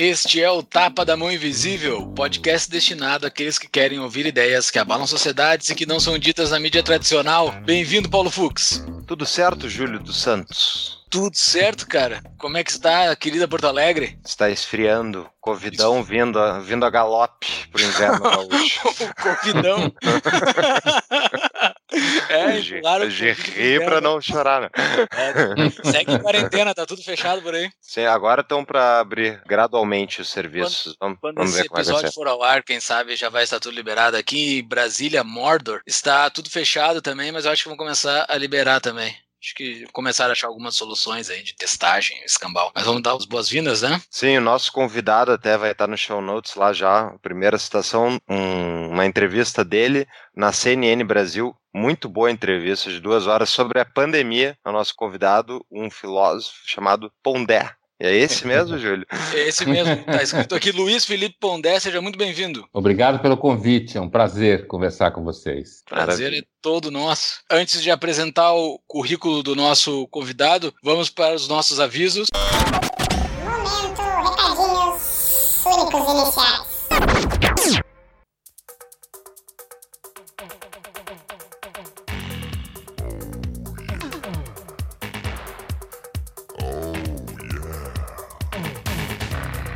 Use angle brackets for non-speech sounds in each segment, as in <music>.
Este é o Tapa da Mão Invisível, podcast destinado àqueles que querem ouvir ideias que abalam sociedades e que não são ditas na mídia tradicional. Bem-vindo, Paulo Fux. Tudo certo, Júlio dos Santos? Tudo certo, cara. Como é que está, querida Porto Alegre? Está esfriando. Covidão vindo a, vindo a galope pro inverno <laughs> gaúcho. o Covidão. <laughs> <laughs> é, claro. ri pra não chorar, né? É, segue em quarentena, tá tudo fechado por aí. Sim, agora estão para abrir gradualmente os serviços. Quando, vamos, quando vamos esse ver como episódio for ao ar, quem sabe já vai estar tudo liberado. Aqui em Brasília, Mordor, está tudo fechado também, mas eu acho que vão começar a liberar também. Acho que começaram a achar algumas soluções aí de testagem, escambau. Mas vamos dar as boas-vindas, né? Sim, o nosso convidado até vai estar no show notes lá já. Primeira citação, um, uma entrevista dele na CNN Brasil. Muito boa entrevista de duas horas sobre a pandemia. O nosso convidado, um filósofo chamado Pondé. É esse mesmo, <laughs> Júlio? É esse mesmo. Está escrito aqui Luiz Felipe Pondé, seja muito bem-vindo. Obrigado pelo convite, é um prazer conversar com vocês. Prazer Maravilha. é todo nosso. Antes de apresentar o currículo do nosso convidado, vamos para os nossos avisos. Momento, recadinhos únicos iniciais.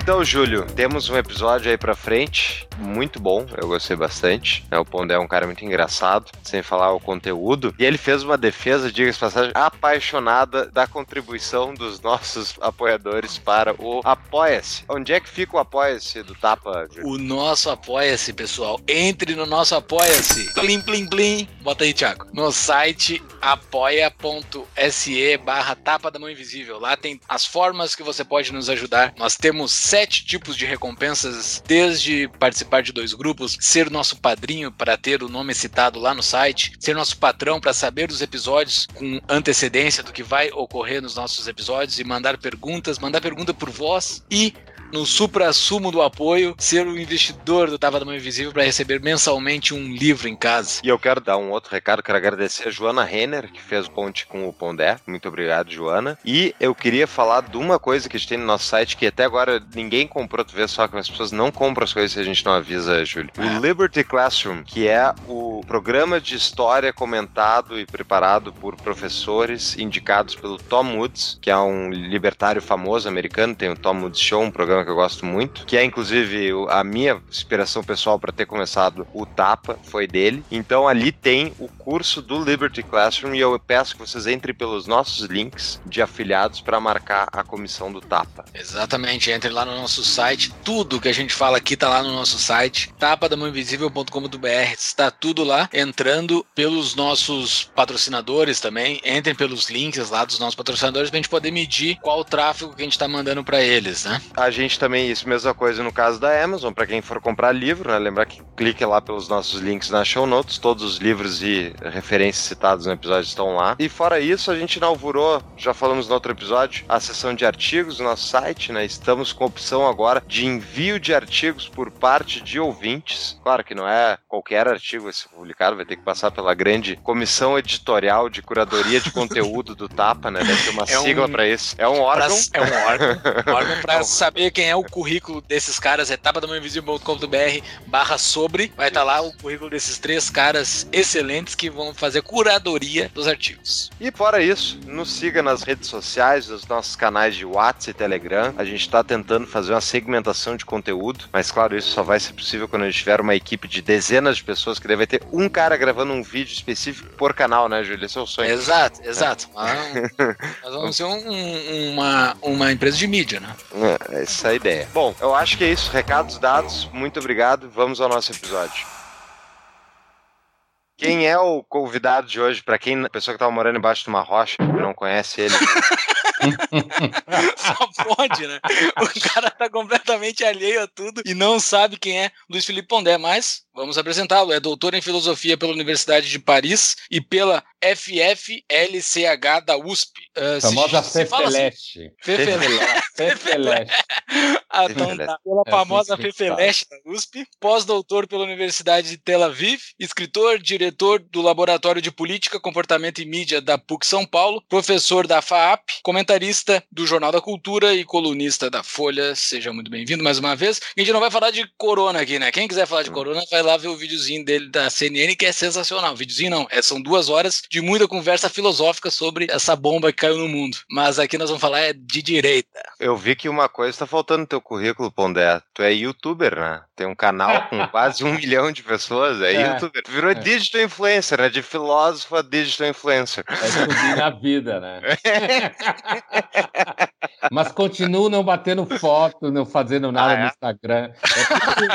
Então, Júlio, temos um episódio aí pra frente, muito bom, eu gostei bastante. O Pondé é um cara muito engraçado, sem falar o conteúdo. E ele fez uma defesa, diga-se passagem, apaixonada da contribuição dos nossos <laughs> apoiadores para o Apoia-se. Onde é que fica o Apoia-se do Tapa? O nosso Apoia-se, pessoal. Entre no nosso Apoia-se. Plim, plim, plim. Bota aí, Thiago. No site apoia.se barra Tapa da Mão Invisível. Lá tem as formas que você pode nos ajudar. Nós temos sete tipos de recompensas, desde participar de dois grupos, ser nosso padrinho para ter o nome citado lá no site, ser nosso patrão para saber dos episódios com antecedência do que vai ocorrer nos nossos episódios e mandar perguntas, mandar pergunta por voz e no supra-sumo do apoio, ser o investidor do Tava da Mão Invisível para receber mensalmente um livro em casa. E eu quero dar um outro recado, quero agradecer a Joana Renner, que fez o ponte com o Pondé. Muito obrigado, Joana. E eu queria falar de uma coisa que a gente tem no nosso site, que até agora ninguém comprou, tu vê só que as pessoas não compram as coisas se a gente não avisa, Júlio. O é. Liberty Classroom, que é o programa de história comentado e preparado por professores indicados pelo Tom Woods, que é um libertário famoso americano, tem o Tom Woods Show, um programa que eu gosto muito, que é inclusive a minha inspiração pessoal para ter começado o Tapa, foi dele. Então ali tem o curso do Liberty Classroom e eu peço que vocês entrem pelos nossos links de afiliados para marcar a comissão do Tapa. Exatamente, entre lá no nosso site, tudo que a gente fala aqui tá lá no nosso site, tapadamãoinvisível.com.br, está tudo lá, entrando pelos nossos patrocinadores também, entrem pelos links lá dos nossos patrocinadores pra gente poder medir qual o tráfego que a gente tá mandando para eles, né? A gente gente também, isso mesma coisa no caso da Amazon, para quem for comprar livro, né? Lembrar que clique lá pelos nossos links na show notes, todos os livros e referências citados no episódio estão lá. E fora isso, a gente inaugurou, já falamos no outro episódio, a seção de artigos do nosso site, né? Estamos com a opção agora de envio de artigos por parte de ouvintes. Claro que não é qualquer artigo ser publicado, vai ter que passar pela grande comissão editorial de curadoria de <laughs> conteúdo do Tapa, né? Deve ter uma é sigla um... para isso. É um órgão. Pra... É um órgão. <laughs> um órgão para saber quem é o currículo desses caras, é tapadamainvisível.com.br barra sobre, vai estar tá lá o currículo desses três caras excelentes que vão fazer curadoria dos artigos. E fora isso, nos siga nas redes sociais, nos nossos canais de WhatsApp e Telegram. A gente está tentando fazer uma segmentação de conteúdo, mas claro, isso só vai ser possível quando a gente tiver uma equipe de dezenas de pessoas que deve ter um cara gravando um vídeo específico por canal, né, Júlio? Esse é o sonho. Exato, exato. É. <laughs> Nós vamos ser um, um, uma, uma empresa de mídia, né? É, isso aí a ideia. Bom, eu acho que é isso. Recados dados. Muito obrigado. Vamos ao nosso episódio. Quem é o convidado de hoje? Para quem, pessoa que estava morando embaixo de uma rocha, não conhece ele. <laughs> Só pode, né? O cara tá completamente alheio a tudo e não sabe quem é Luiz Felipe Pondé, mas vamos apresentá-lo. É doutor em filosofia pela Universidade de Paris e pela FFLCH da USP. Uh, famosa Fefeleste. Fefeleste. Fefeleste. <laughs> Ah, então tá. Pela é famosa Fefeleste da USP. Pós-doutor pela Universidade de Tel Aviv. Escritor, diretor do Laboratório de Política, Comportamento e Mídia da PUC São Paulo. Professor da FAAP. Comentarista comentarista do Jornal da Cultura e colunista da Folha. Seja muito bem-vindo mais uma vez. A gente não vai falar de corona aqui, né? Quem quiser falar de corona, vai lá ver o videozinho dele da CNN, que é sensacional. Videozinho não, é, são duas horas de muita conversa filosófica sobre essa bomba que caiu no mundo. Mas aqui nós vamos falar é de direita. Eu vi que uma coisa está faltando no teu currículo, Pondé. Tu é youtuber, né? Tem um canal com <laughs> quase um milhão de pessoas, é, É. youtuber. Tu virou digital influencer, né? De filósofo a digital influencer. É subir na vida, né? <laughs> Mas continuo não batendo foto, não fazendo nada Ah, é? no Instagram. É tudo,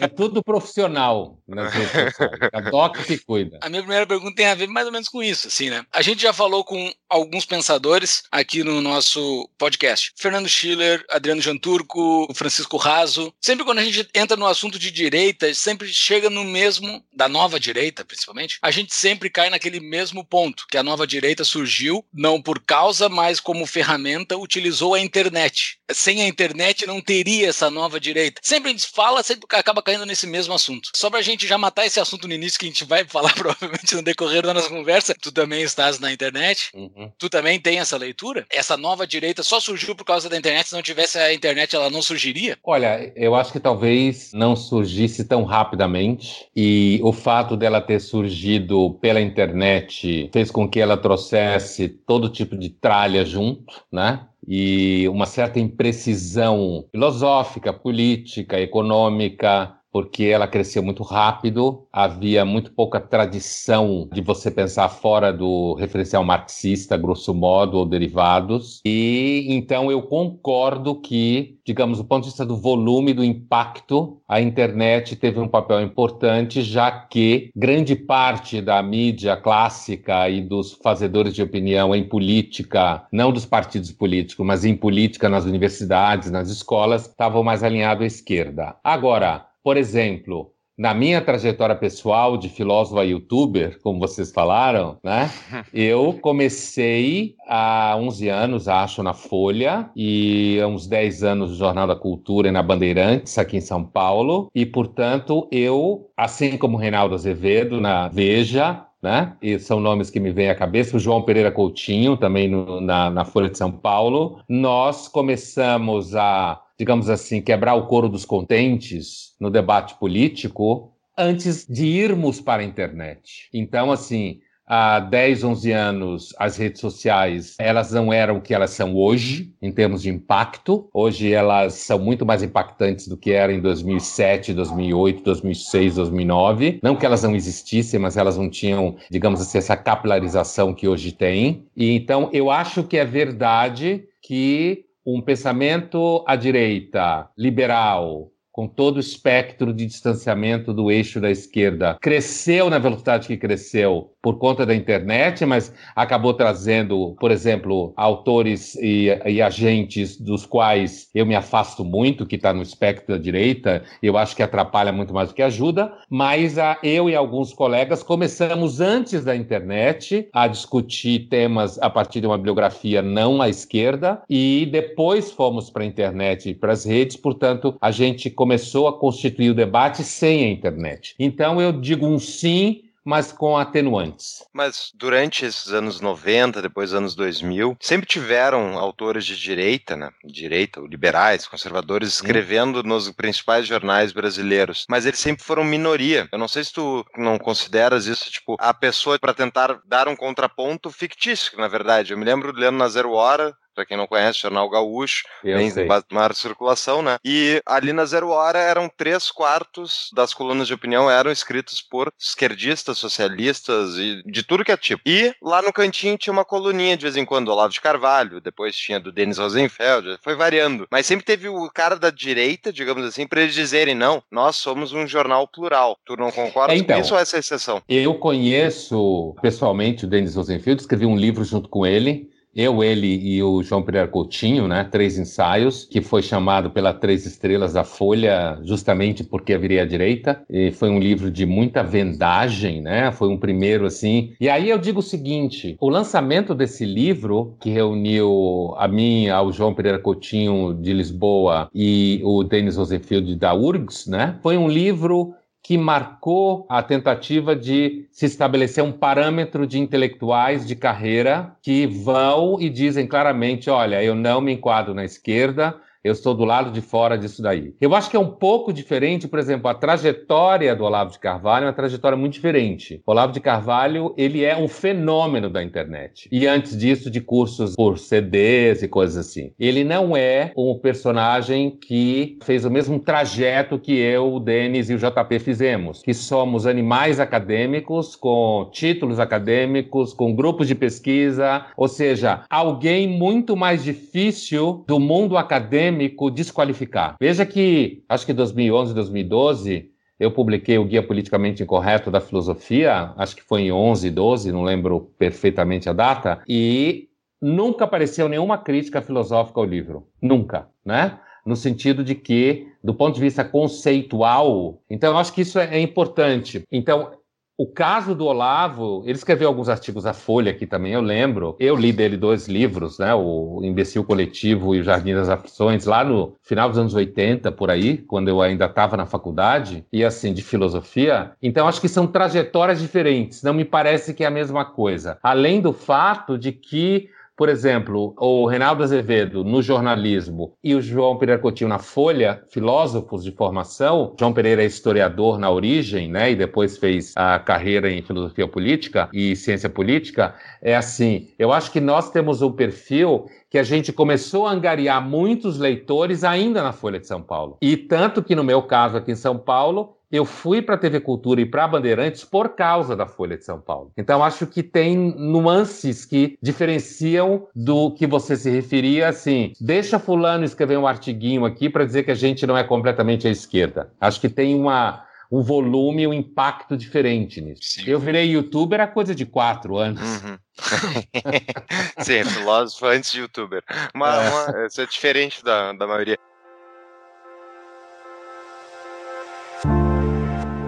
é tudo profissional nas <laughs> redes sociais. A Doc que cuida. A minha primeira pergunta tem a ver mais ou menos com isso, assim, né? A gente já falou com alguns pensadores aqui no nosso podcast. Fernando Schiller, Adriano Janturco, Francisco Raso. Sempre quando a gente entra no assunto de direita, sempre chega no mesmo, da nova direita, principalmente, a gente sempre cai naquele mesmo ponto, que a nova direita surgiu não por causa, mas como ferramenta utilizou a internet. Sem a internet não teria essa nova direita. Sempre a gente fala, sempre acaba caindo nesse mesmo assunto. Só pra gente já matar esse assunto no início, que a gente vai falar <laughs> provavelmente no decorrer da nossa conversa, tu também estás na internet, Uhum. Tu também tem essa leitura? Essa nova direita só surgiu por causa da internet, se não tivesse a internet ela não surgiria? Olha, eu acho que talvez não surgisse tão rapidamente e o fato dela ter surgido pela internet fez com que ela trouxesse todo tipo de tralha junto, né? E uma certa imprecisão filosófica, política, econômica, porque ela cresceu muito rápido, havia muito pouca tradição de você pensar fora do referencial marxista, grosso modo, ou derivados. E então eu concordo que, digamos, do ponto de vista do volume, do impacto, a internet teve um papel importante, já que grande parte da mídia clássica e dos fazedores de opinião em política, não dos partidos políticos, mas em política nas universidades, nas escolas, estavam mais alinhados à esquerda. Agora, por exemplo, na minha trajetória pessoal de filósofo a youtuber, como vocês falaram, né? <laughs> Eu comecei há 11 anos, acho, na Folha e há uns 10 anos no Jornal da Cultura e na Bandeirantes, aqui em São Paulo. E, portanto, eu, assim como Reinaldo Azevedo, na Veja, né? E são nomes que me vêm à cabeça. O João Pereira Coutinho, também no- na, na Folha de São Paulo. Nós começamos a, digamos assim, quebrar o couro dos contentes no debate político antes de irmos para a internet. Então, assim, há 10, 11 anos, as redes sociais, elas não eram o que elas são hoje, em termos de impacto. Hoje elas são muito mais impactantes do que eram em 2007, 2008, 2006, 2009. Não que elas não existissem, mas elas não tinham, digamos assim, essa capilarização que hoje tem. E então, eu acho que é verdade que um pensamento à direita, liberal, com todo o espectro de distanciamento do eixo da esquerda, cresceu na velocidade que cresceu por conta da internet, mas acabou trazendo, por exemplo, autores e, e agentes dos quais eu me afasto muito, que está no espectro da direita, eu acho que atrapalha muito mais do que ajuda, mas a, eu e alguns colegas começamos antes da internet a discutir temas a partir de uma bibliografia não à esquerda e depois fomos para a internet e para as redes, portanto, a gente começou a constituir o debate sem a internet. Então eu digo um sim, mas com atenuantes. Mas durante esses anos 90, depois anos 2000, sempre tiveram autores de direita, né? Direita, liberais, conservadores, escrevendo nos principais jornais brasileiros. Mas eles sempre foram minoria. Eu não sei se tu não consideras isso, tipo, a pessoa para tentar dar um contraponto fictício, na verdade. Eu me lembro lendo na Zero Hora, Pra quem não conhece, Jornal Gaúcho, Eu em sei. maior circulação, né? E ali na Zero Hora eram três quartos das colunas de opinião eram escritos por esquerdistas, socialistas e de tudo que é tipo. E lá no cantinho tinha uma coluninha de vez em quando, do Olavo de Carvalho, depois tinha do Denis Rosenfeld, foi variando. Mas sempre teve o cara da direita, digamos assim, pra eles dizerem, não, nós somos um jornal plural. Tu não concorda É, então. com isso ou essa é exceção? Eu conheço pessoalmente o Denis Rosenfield, escrevi um livro junto com ele. Eu, ele e o João Pereira Coutinho, né? Três ensaios, que foi chamado pela Três Estrelas da Folha, justamente porque virei à direita. E foi um livro de muita vendagem, né? Foi um primeiro, assim. E aí eu digo o seguinte: o lançamento desse livro, que reuniu a mim, ao João Pereira Coutinho de Lisboa e o Denis Rosenfield da URGS, né? Foi um livro que marcou a tentativa de se estabelecer um parâmetro de intelectuais de carreira que vão e dizem claramente: olha, eu não me enquadro na esquerda, eu estou do lado de fora disso daí. Eu acho que é um pouco diferente, por exemplo, a trajetória do Olavo de Carvalho é uma trajetória muito diferente. O Olavo de Carvalho, ele é um fenômeno da internet. E antes disso, de cursos por CDs e coisas assim. Ele não é um personagem que fez o mesmo trajeto que eu, o Denis e o JP fizemos, que somos animais acadêmicos com títulos acadêmicos, com grupos de pesquisa, ou seja, alguém muito mais difícil do mundo acadêmico acadêmico desqualificar. Veja que, acho que 2011, 2012, eu publiquei o Guia Politicamente Incorreto da Filosofia, acho que foi em 11, 12, não lembro perfeitamente a data, e nunca apareceu nenhuma crítica filosófica ao livro. Nunca, né? No sentido de que, do ponto de vista conceitual, então eu acho que isso é importante. Então, o caso do Olavo, ele escreveu alguns artigos à Folha aqui também, eu lembro. Eu li dele dois livros, né? O Imbecil Coletivo e o Jardim das Aflições, lá no final dos anos 80, por aí, quando eu ainda estava na faculdade, e assim, de filosofia. Então, acho que são trajetórias diferentes, não me parece que é a mesma coisa. Além do fato de que por exemplo, o Reinaldo Azevedo no jornalismo e o João Pereira Coutinho na Folha, filósofos de formação. João Pereira é historiador na origem, né, e depois fez a carreira em filosofia política e ciência política. É assim, eu acho que nós temos um perfil que a gente começou a angariar muitos leitores ainda na Folha de São Paulo. E tanto que no meu caso aqui em São Paulo, eu fui para a TV Cultura e para a Bandeirantes por causa da Folha de São Paulo. Então acho que tem nuances que diferenciam do que você se referia assim. Deixa fulano escrever um artiguinho aqui para dizer que a gente não é completamente à esquerda. Acho que tem uma um volume, um impacto diferente nisso. Sim. Eu virei youtuber há coisa de quatro anos. Uhum. <laughs> Sim, filósofo antes de youtuber. Uma, é. Uma, isso é diferente da, da maioria.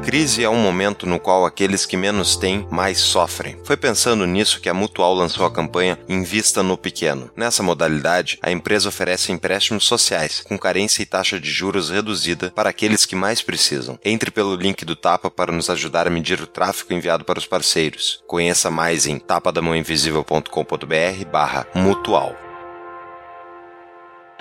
Crise é um momento no qual aqueles que menos têm mais sofrem. Foi pensando nisso que a Mutual lançou a campanha Invista no Pequeno. Nessa modalidade, a empresa oferece empréstimos sociais, com carência e taxa de juros reduzida para aqueles que mais precisam. Entre pelo link do Tapa para nos ajudar a medir o tráfego enviado para os parceiros. Conheça mais em tapadamãoinvisível.com.br barra mutual.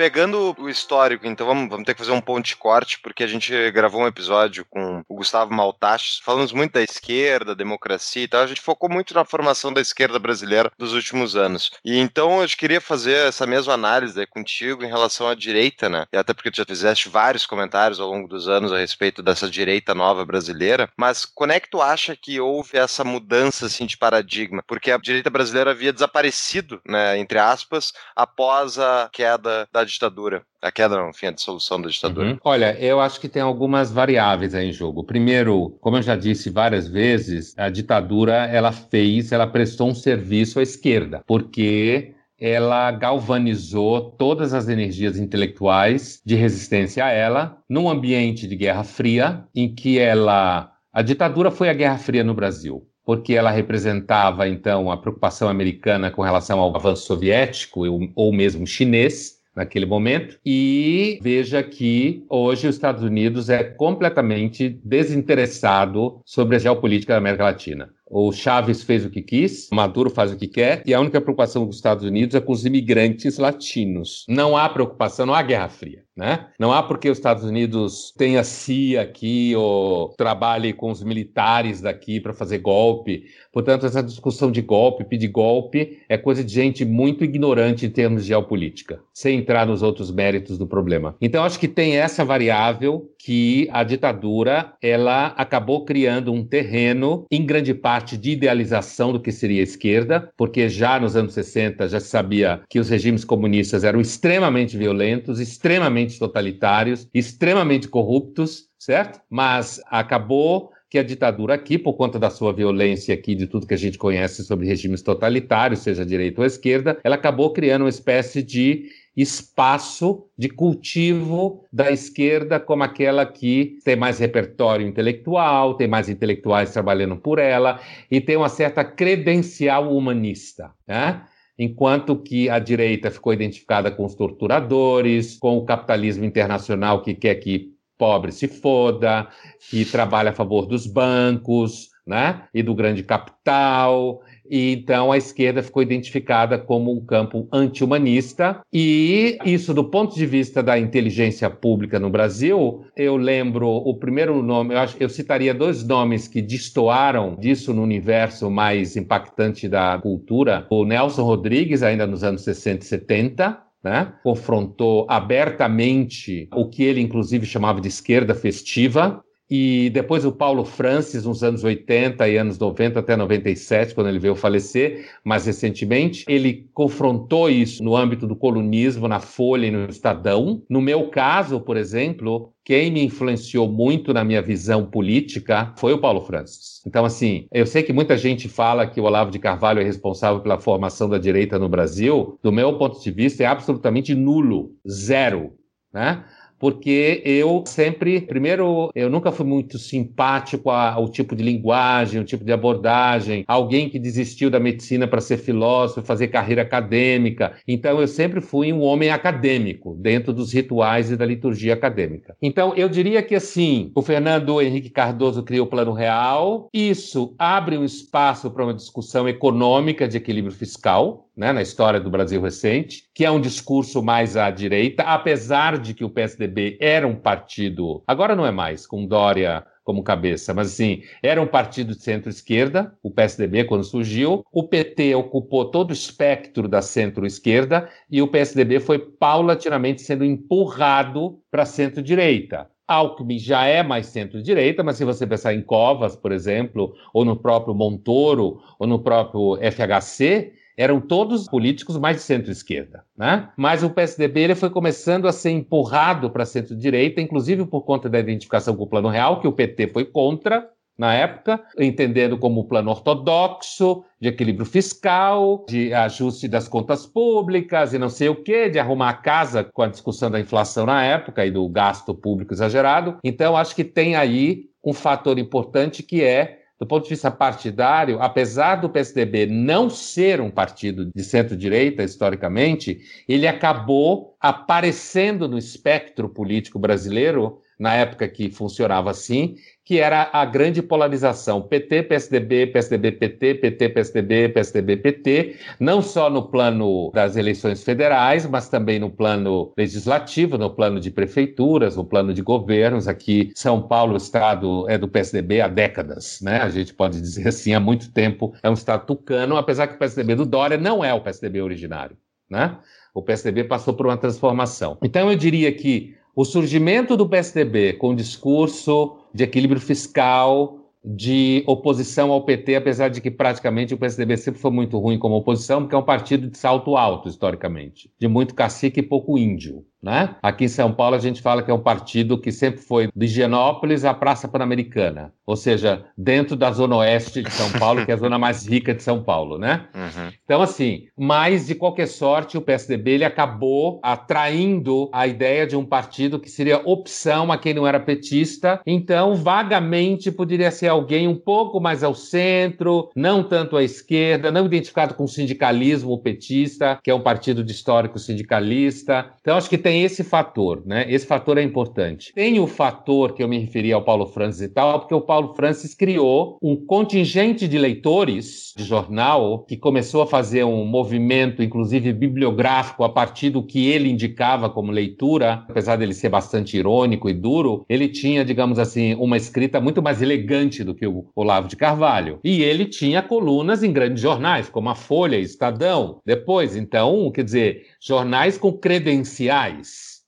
Pegando o histórico, então vamos, vamos ter que fazer um ponto de corte, porque a gente gravou um episódio com o Gustavo Maltachos, falamos muito da esquerda, democracia e tal, a gente focou muito na formação da esquerda brasileira dos últimos anos. E então eu queria fazer essa mesma análise contigo em relação à direita, né? E até porque tu já fizeste vários comentários ao longo dos anos a respeito dessa direita nova brasileira, mas quando é que tu acha que houve essa mudança assim, de paradigma? Porque a direita brasileira havia desaparecido, né, entre aspas, após a queda da ditadura. A queda, enfim, a dissolução da ditadura. Uhum. Olha, eu acho que tem algumas variáveis aí em jogo. Primeiro, como eu já disse várias vezes, a ditadura ela fez, ela prestou um serviço à esquerda, porque ela galvanizou todas as energias intelectuais de resistência a ela num ambiente de Guerra Fria, em que ela a ditadura foi a Guerra Fria no Brasil porque ela representava então a preocupação americana com relação ao avanço soviético ou mesmo chinês, naquele momento. E veja que hoje os Estados Unidos é completamente desinteressado sobre a geopolítica da América Latina. O Chaves fez o que quis, Maduro faz o que quer, e a única preocupação dos Estados Unidos é com os imigrantes latinos. Não há preocupação, não há Guerra Fria. Né? Não há porque os Estados Unidos tenha CIA aqui ou trabalhe com os militares daqui para fazer golpe. Portanto, essa discussão de golpe, pedir golpe, é coisa de gente muito ignorante em termos de geopolítica, sem entrar nos outros méritos do problema. Então, acho que tem essa variável que a ditadura ela acabou criando um terreno, em grande parte, de idealização do que seria a esquerda, porque já nos anos 60 já se sabia que os regimes comunistas eram extremamente violentos, extremamente totalitários, extremamente corruptos, certo? Mas acabou que a ditadura aqui, por conta da sua violência aqui, de tudo que a gente conhece sobre regimes totalitários, seja direita ou esquerda, ela acabou criando uma espécie de espaço de cultivo da esquerda como aquela que tem mais repertório intelectual, tem mais intelectuais trabalhando por ela e tem uma certa credencial humanista, né? Enquanto que a direita ficou identificada com os torturadores, com o capitalismo internacional que quer que pobre se foda, que trabalha a favor dos bancos, né? E do grande capital, e então a esquerda ficou identificada como um campo anti-humanista, e isso, do ponto de vista da inteligência pública no Brasil, eu lembro o primeiro nome, eu, acho, eu citaria dois nomes que destoaram disso no universo mais impactante da cultura: o Nelson Rodrigues, ainda nos anos 60 e 70, né? confrontou abertamente o que ele, inclusive, chamava de esquerda festiva, e depois o Paulo Francis, nos anos 80 e anos 90 até 97, quando ele veio falecer, mais recentemente, ele confrontou isso no âmbito do colunismo na Folha e no Estadão. No meu caso, por exemplo, quem me influenciou muito na minha visão política foi o Paulo Francis. Então, assim, eu sei que muita gente fala que o Olavo de Carvalho é responsável pela formação da direita no Brasil. Do meu ponto de vista, é absolutamente nulo, zero. Né? Porque eu sempre, primeiro, eu nunca fui muito simpático ao tipo de linguagem, ao tipo de abordagem, alguém que desistiu da medicina para ser filósofo, fazer carreira acadêmica. Então eu sempre fui um homem acadêmico, dentro dos rituais e da liturgia acadêmica. Então eu diria que assim, o Fernando Henrique Cardoso criou o Plano Real, isso abre um espaço para uma discussão econômica de equilíbrio fiscal, né, na história do Brasil recente, que é um discurso mais à direita, apesar de que o PSDB era um partido, agora não é mais, com Dória como cabeça, mas assim, era um partido de centro-esquerda, o PSDB quando surgiu, o PT ocupou todo o espectro da centro-esquerda e o PSDB foi paulatinamente sendo empurrado para centro-direita. Alckmin já é mais centro-direita, mas se você pensar em Covas, por exemplo, ou no próprio Montoro, ou no próprio FHC, eram todos políticos mais de centro-esquerda, né? Mas o PSDB ele foi começando a ser empurrado para centro-direita, inclusive por conta da identificação com o Plano Real, que o PT foi contra na época, entendendo como plano ortodoxo, de equilíbrio fiscal, de ajuste das contas públicas e não sei o quê, de arrumar a casa com a discussão da inflação na época e do gasto público exagerado. Então, acho que tem aí um fator importante que é do ponto de vista partidário, apesar do PSDB não ser um partido de centro-direita historicamente, ele acabou aparecendo no espectro político brasileiro na época que funcionava assim, que era a grande polarização PT, PSDB, PSDB, PT, PT, PSDB, PSDB, PT, não só no plano das eleições federais, mas também no plano legislativo, no plano de prefeituras, no plano de governos. Aqui, São Paulo, o estado é do PSDB há décadas, né? A gente pode dizer assim, há muito tempo é um estado tucano, apesar que o PSDB do Dória não é o PSDB originário, né? O PSDB passou por uma transformação. Então, eu diria que o surgimento do PSDB com discurso de equilíbrio fiscal, de oposição ao PT, apesar de que praticamente o PSDB sempre foi muito ruim como oposição, porque é um partido de salto alto, historicamente, de muito cacique e pouco índio. Né? Aqui em São Paulo a gente fala que é um partido que sempre foi de Higienópolis à Praça Pan-Americana, ou seja, dentro da zona oeste de São Paulo, que é a zona mais rica de São Paulo, né? Uhum. Então, assim, mas de qualquer sorte, o PSDB ele acabou atraindo a ideia de um partido que seria opção a quem não era petista, então vagamente poderia ser alguém um pouco mais ao centro, não tanto à esquerda, não identificado com o sindicalismo petista, que é um partido de histórico sindicalista. Então, acho que tem tem esse fator, né? Esse fator é importante. Tem o fator que eu me referi ao Paulo Francis e tal, porque o Paulo Francis criou um contingente de leitores de jornal que começou a fazer um movimento, inclusive bibliográfico, a partir do que ele indicava como leitura, apesar dele ser bastante irônico e duro, ele tinha, digamos assim, uma escrita muito mais elegante do que o Olavo de Carvalho. E ele tinha colunas em grandes jornais, como a Folha Estadão. Depois, então, quer dizer, jornais com credenciais.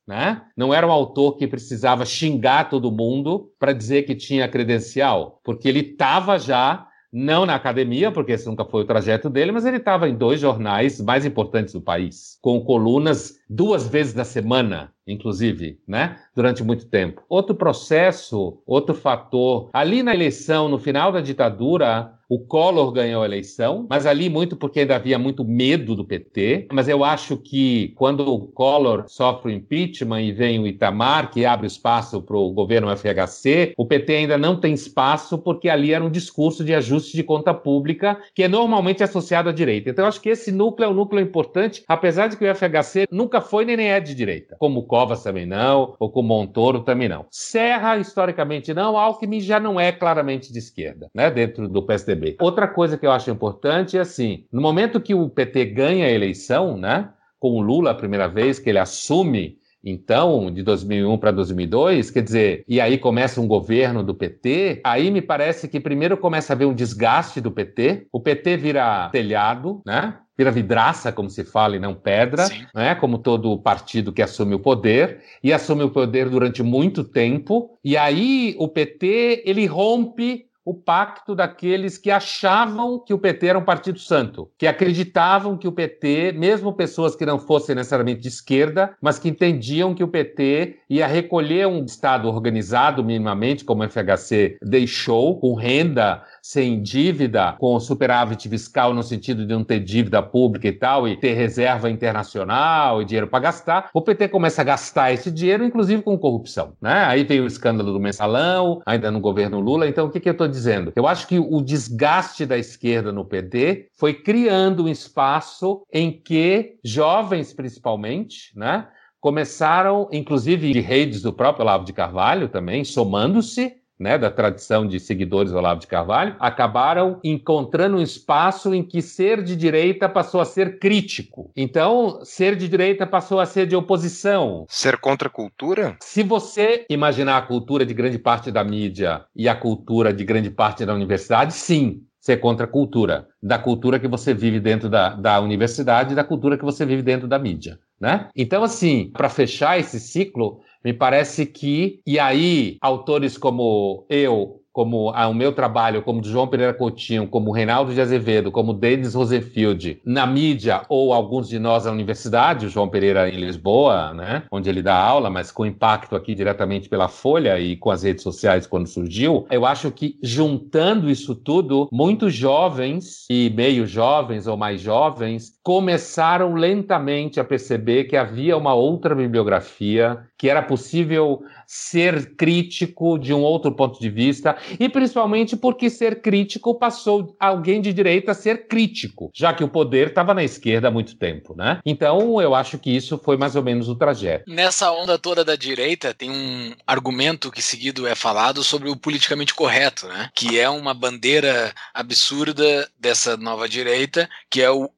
Né? Não era um autor que precisava xingar todo mundo para dizer que tinha credencial, porque ele estava já não na academia, porque esse nunca foi o trajeto dele, mas ele estava em dois jornais mais importantes do país, com colunas duas vezes na semana, inclusive, né? Durante muito tempo. Outro processo, outro fator, ali na eleição, no final da ditadura, o Collor ganhou a eleição, mas ali muito porque ainda havia muito medo do PT. Mas eu acho que quando o Collor sofre o impeachment e vem o Itamar, que abre espaço para o governo FHC, o PT ainda não tem espaço porque ali era um discurso de ajuste de conta pública que é normalmente associado à direita. Então eu acho que esse núcleo é um núcleo importante, apesar de que o FHC nunca foi nem é de direita, como o Covas também não, ou com Montoro também não. Serra, historicamente não, Alckmin já não é claramente de esquerda, né, dentro do PSDB. Outra coisa que eu acho importante é assim, no momento que o PT ganha a eleição, né, com o Lula a primeira vez, que ele assume então, de 2001 para 2002, quer dizer, e aí começa um governo do PT, aí me parece que primeiro começa a haver um desgaste do PT, o PT vira telhado, né? Vira vidraça, como se fala, e não pedra, né? como todo partido que assume o poder, e assume o poder durante muito tempo, e aí o PT ele rompe o pacto daqueles que achavam que o PT era um partido santo, que acreditavam que o PT, mesmo pessoas que não fossem necessariamente de esquerda, mas que entendiam que o PT ia recolher um Estado organizado minimamente, como o FHC deixou, com renda sem dívida, com superávit fiscal no sentido de não ter dívida pública e tal, e ter reserva internacional e dinheiro para gastar, o PT começa a gastar esse dinheiro, inclusive com corrupção. Né? Aí veio o escândalo do mensalão, ainda no governo Lula. Então, o que, que eu estou dizendo? Eu acho que o desgaste da esquerda no PT foi criando um espaço em que jovens, principalmente, né? começaram, inclusive de redes do próprio Olavo de Carvalho também, somando-se, né, da tradição de seguidores do Olavo de Carvalho, acabaram encontrando um espaço em que ser de direita passou a ser crítico. Então, ser de direita passou a ser de oposição. Ser contra a cultura? Se você imaginar a cultura de grande parte da mídia e a cultura de grande parte da universidade, sim, ser contra a cultura, da cultura que você vive dentro da, da universidade e da cultura que você vive dentro da mídia. Né? Então, assim, para fechar esse ciclo, me parece que, e aí, autores como eu, como ah, o meu trabalho, como do João Pereira Coutinho, como o Reinaldo de Azevedo, como Denis Rosenfield, na mídia, ou alguns de nós na universidade, o João Pereira em Lisboa, né, onde ele dá aula, mas com impacto aqui diretamente pela Folha e com as redes sociais quando surgiu, eu acho que juntando isso tudo, muitos jovens e meio jovens ou mais jovens começaram lentamente a perceber que havia uma outra bibliografia, que era possível ser crítico de um outro ponto de vista, e principalmente porque ser crítico passou alguém de direita a ser crítico, já que o poder estava na esquerda há muito tempo, né? Então eu acho que isso foi mais ou menos o trajeto. Nessa onda toda da direita, tem um argumento que seguido é falado sobre o politicamente correto, né? Que é uma bandeira absurda dessa nova direita, que é o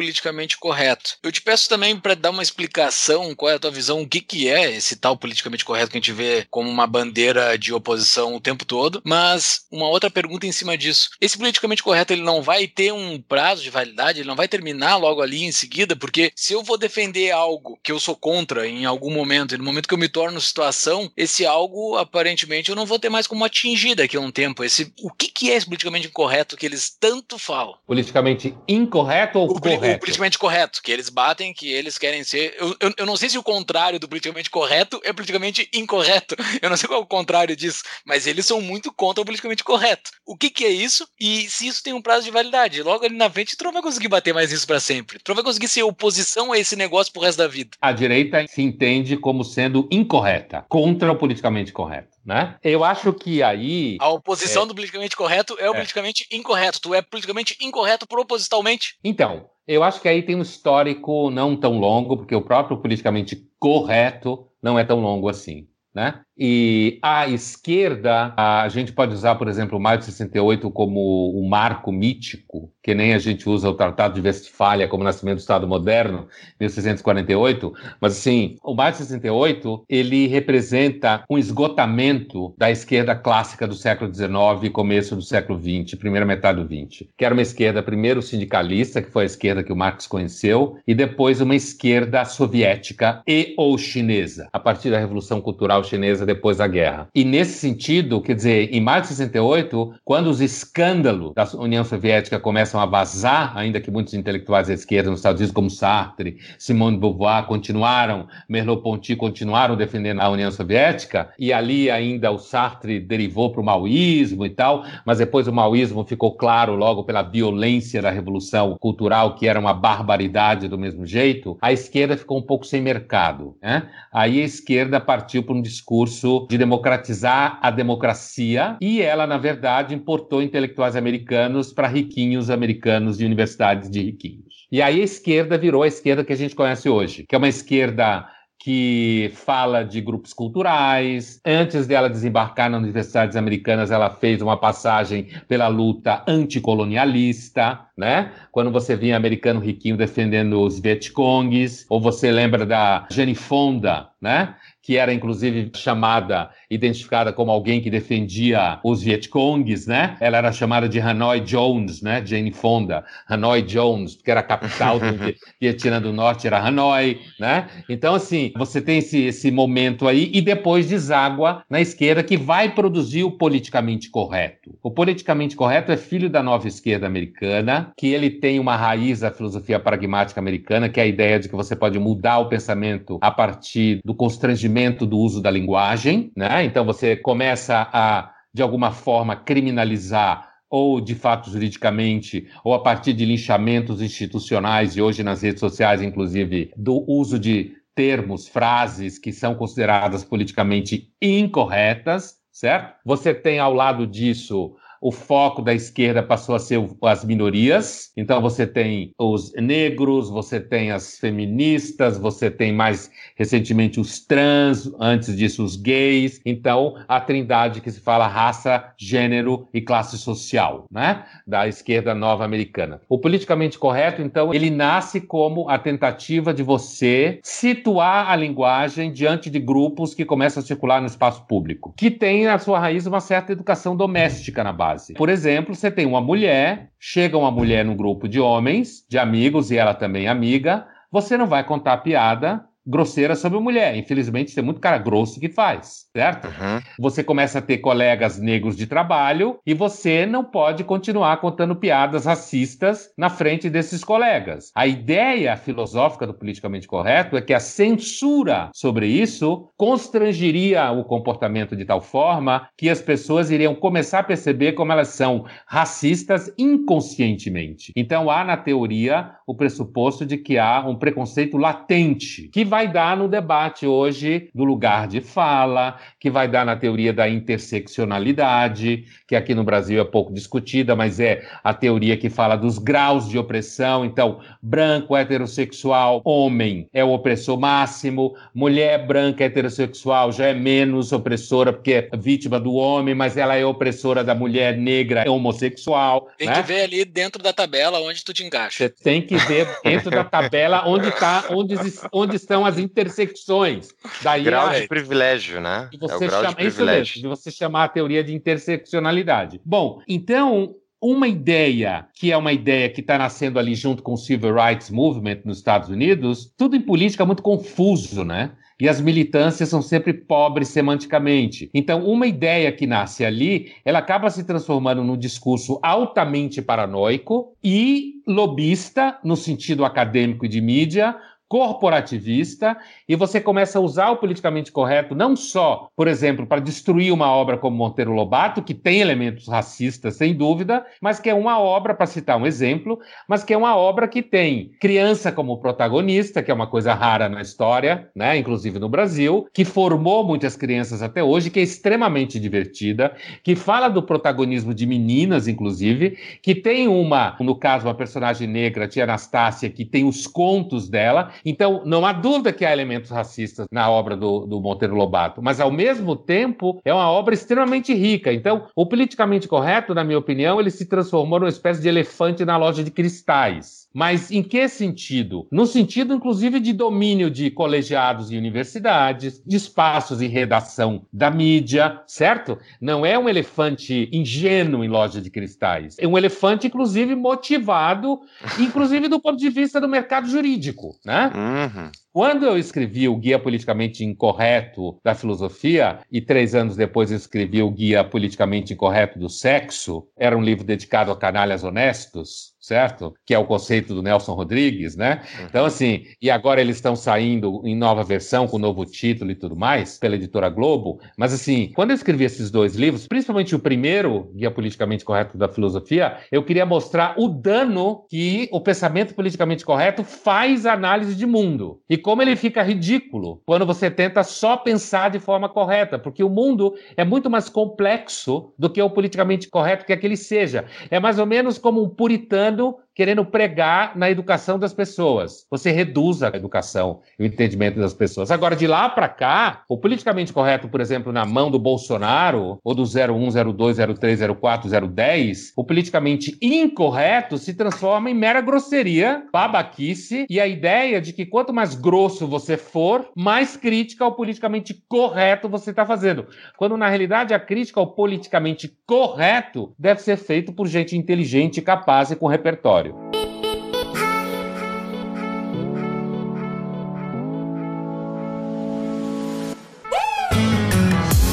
antipoliticamente correto. Eu te peço também para dar uma explicação, qual é a tua visão, o que, que é esse tal politicamente correto que a gente vê como uma bandeira de oposição o tempo todo, mas uma outra pergunta em cima disso. Esse politicamente correto ele não vai ter um prazo de validade, ele não vai terminar logo ali em seguida, porque se eu vou defender algo que eu sou contra em algum momento, e no momento que eu me torno situação, esse algo aparentemente eu não vou ter mais como atingir daqui a um tempo. Esse, o que, que é esse politicamente incorreto que eles tanto falam? Politicamente incorreto ou o, correto? O politicamente correto, que eles batem, que eles querem ser. Eu, eu, eu não sei se o contrário do politicamente correto é politicamente incorreto. <laughs> Eu não sei qual é o contrário disso, mas eles são muito contra o politicamente correto. O que, que é isso? E se isso tem um prazo de validade? Logo ali na frente, tu não vai conseguir bater mais isso para sempre. Tu não vai conseguir ser oposição a esse negócio pro resto da vida. A direita se entende como sendo incorreta, contra o politicamente correto. Né? Eu acho que aí. A oposição é... do politicamente correto é o é. politicamente incorreto. Tu é politicamente incorreto propositalmente. Então, eu acho que aí tem um histórico não tão longo, porque o próprio politicamente correto não é tão longo assim. Né? E a esquerda, a gente pode usar, por exemplo, o Maio de 68 como um marco mítico, que nem a gente usa o Tratado de Westfália como nascimento do Estado moderno, 1648, mas assim, o Maio de 68, ele representa um esgotamento da esquerda clássica do século XIX e começo do século XX, primeira metade do XX, que era uma esquerda primeiro sindicalista, que foi a esquerda que o Marx conheceu, e depois uma esquerda soviética e ou chinesa, a partir da Revolução Cultural Chinesa depois da guerra. E nesse sentido, quer dizer, em março de 68, quando os escândalos da União Soviética começam a vazar, ainda que muitos intelectuais da esquerda nos Estados Unidos, como Sartre, Simone de Beauvoir, continuaram, Merleau-Ponty continuaram defendendo a União Soviética, e ali ainda o Sartre derivou para o maoísmo e tal, mas depois o maoísmo ficou claro logo pela violência da Revolução Cultural, que era uma barbaridade do mesmo jeito, a esquerda ficou um pouco sem mercado. Né? Aí a esquerda partiu para um discurso de democratizar a democracia e ela, na verdade, importou intelectuais americanos para riquinhos americanos de universidades de riquinhos. E aí a esquerda virou a esquerda que a gente conhece hoje, que é uma esquerda que fala de grupos culturais. Antes dela desembarcar nas universidades americanas, ela fez uma passagem pela luta anticolonialista, né? Quando você via americano riquinho defendendo os Vietcongues, ou você lembra da Jane Fonda, né? Que era inclusive chamada, identificada como alguém que defendia os Vietcongues, né? Ela era chamada de Hanoi Jones, né? Jane Fonda, Hanoi Jones, porque era a capital do <laughs> Vietnã do Norte, era Hanoi, né? Então, assim, você tem esse, esse momento aí e depois deságua na esquerda que vai produzir o politicamente correto. O politicamente correto é filho da nova esquerda americana, que ele tem uma raiz da filosofia pragmática americana, que é a ideia de que você pode mudar o pensamento a partir do constrangimento do uso da linguagem, né? Então você começa a, de alguma forma, criminalizar ou de fato juridicamente, ou a partir de linchamentos institucionais e hoje nas redes sociais, inclusive, do uso de termos, frases que são consideradas politicamente incorretas, certo? Você tem ao lado disso o foco da esquerda passou a ser as minorias. Então você tem os negros, você tem as feministas, você tem mais recentemente os trans, antes disso os gays. Então a trindade que se fala raça, gênero e classe social, né? Da esquerda nova americana. O politicamente correto, então, ele nasce como a tentativa de você situar a linguagem diante de grupos que começam a circular no espaço público, que tem na sua raiz uma certa educação doméstica na base Por exemplo, você tem uma mulher, chega uma mulher num grupo de homens, de amigos, e ela também é amiga, você não vai contar piada grosseira sobre mulher. Infelizmente, tem muito cara grosso que faz, certo? Uhum. Você começa a ter colegas negros de trabalho e você não pode continuar contando piadas racistas na frente desses colegas. A ideia filosófica do politicamente correto é que a censura sobre isso constrangeria o comportamento de tal forma que as pessoas iriam começar a perceber como elas são racistas inconscientemente. Então há na teoria o pressuposto de que há um preconceito latente que vai dar no debate hoje do lugar de fala, que vai dar na teoria da interseccionalidade, que aqui no Brasil é pouco discutida, mas é a teoria que fala dos graus de opressão. Então, branco, heterossexual, homem é o opressor máximo, mulher branca, heterossexual já é menos opressora porque é vítima do homem, mas ela é opressora da mulher negra homossexual. Tem né? que ver ali dentro da tabela onde tu te encaixa. Você tem que ver dentro da tabela onde, tá, onde, onde estão são as intersecções. Daí grau a... de privilégio, né? Você é o grau chama... de privilégio. Isso mesmo, de você chamar a teoria de interseccionalidade. Bom, então uma ideia que é uma ideia que está nascendo ali junto com o Civil Rights Movement nos Estados Unidos, tudo em política é muito confuso, né? E as militâncias são sempre pobres semanticamente. Então, uma ideia que nasce ali, ela acaba se transformando num discurso altamente paranoico e lobista, no sentido acadêmico e de mídia, corporativista e você começa a usar o politicamente correto não só, por exemplo, para destruir uma obra como Monteiro Lobato, que tem elementos racistas, sem dúvida, mas que é uma obra, para citar um exemplo, mas que é uma obra que tem criança como protagonista, que é uma coisa rara na história, né, inclusive no Brasil, que formou muitas crianças até hoje, que é extremamente divertida, que fala do protagonismo de meninas, inclusive, que tem uma, no caso, uma personagem negra, tia Anastácia, que tem os contos dela, então, não há dúvida que há elementos racistas na obra do, do Monteiro Lobato, mas ao mesmo tempo é uma obra extremamente rica. Então, o politicamente correto, na minha opinião, ele se transformou numa espécie de elefante na loja de cristais. Mas em que sentido? No sentido, inclusive, de domínio de colegiados e universidades, de espaços em redação da mídia, certo? Não é um elefante ingênuo em loja de cristais. É um elefante, inclusive, motivado, inclusive do ponto de vista do mercado jurídico, né? Uhum. Quando eu escrevi o Guia Politicamente Incorreto da Filosofia, e três anos depois eu escrevi o Guia Politicamente Incorreto do Sexo, era um livro dedicado a canalhas honestos, certo? Que é o conceito do Nelson Rodrigues, né? Uhum. Então, assim, e agora eles estão saindo em nova versão, com novo título e tudo mais, pela editora Globo. Mas, assim, quando eu escrevi esses dois livros, principalmente o primeiro, Guia Politicamente Correto da Filosofia, eu queria mostrar o dano que o pensamento politicamente correto faz à análise de mundo. E como ele fica ridículo quando você tenta só pensar de forma correta, porque o mundo é muito mais complexo do que o politicamente correto que ele seja. É mais ou menos como um puritano usando querendo pregar na educação das pessoas. Você reduz a educação e o entendimento das pessoas. Agora, de lá para cá, o politicamente correto, por exemplo, na mão do Bolsonaro, ou do 01, 02, 03, 04, 010, o politicamente incorreto se transforma em mera grosseria, babaquice e a ideia de que quanto mais grosso você for, mais crítica ao politicamente correto você está fazendo. Quando, na realidade, a crítica ao politicamente correto deve ser feita por gente inteligente, capaz e com repertório.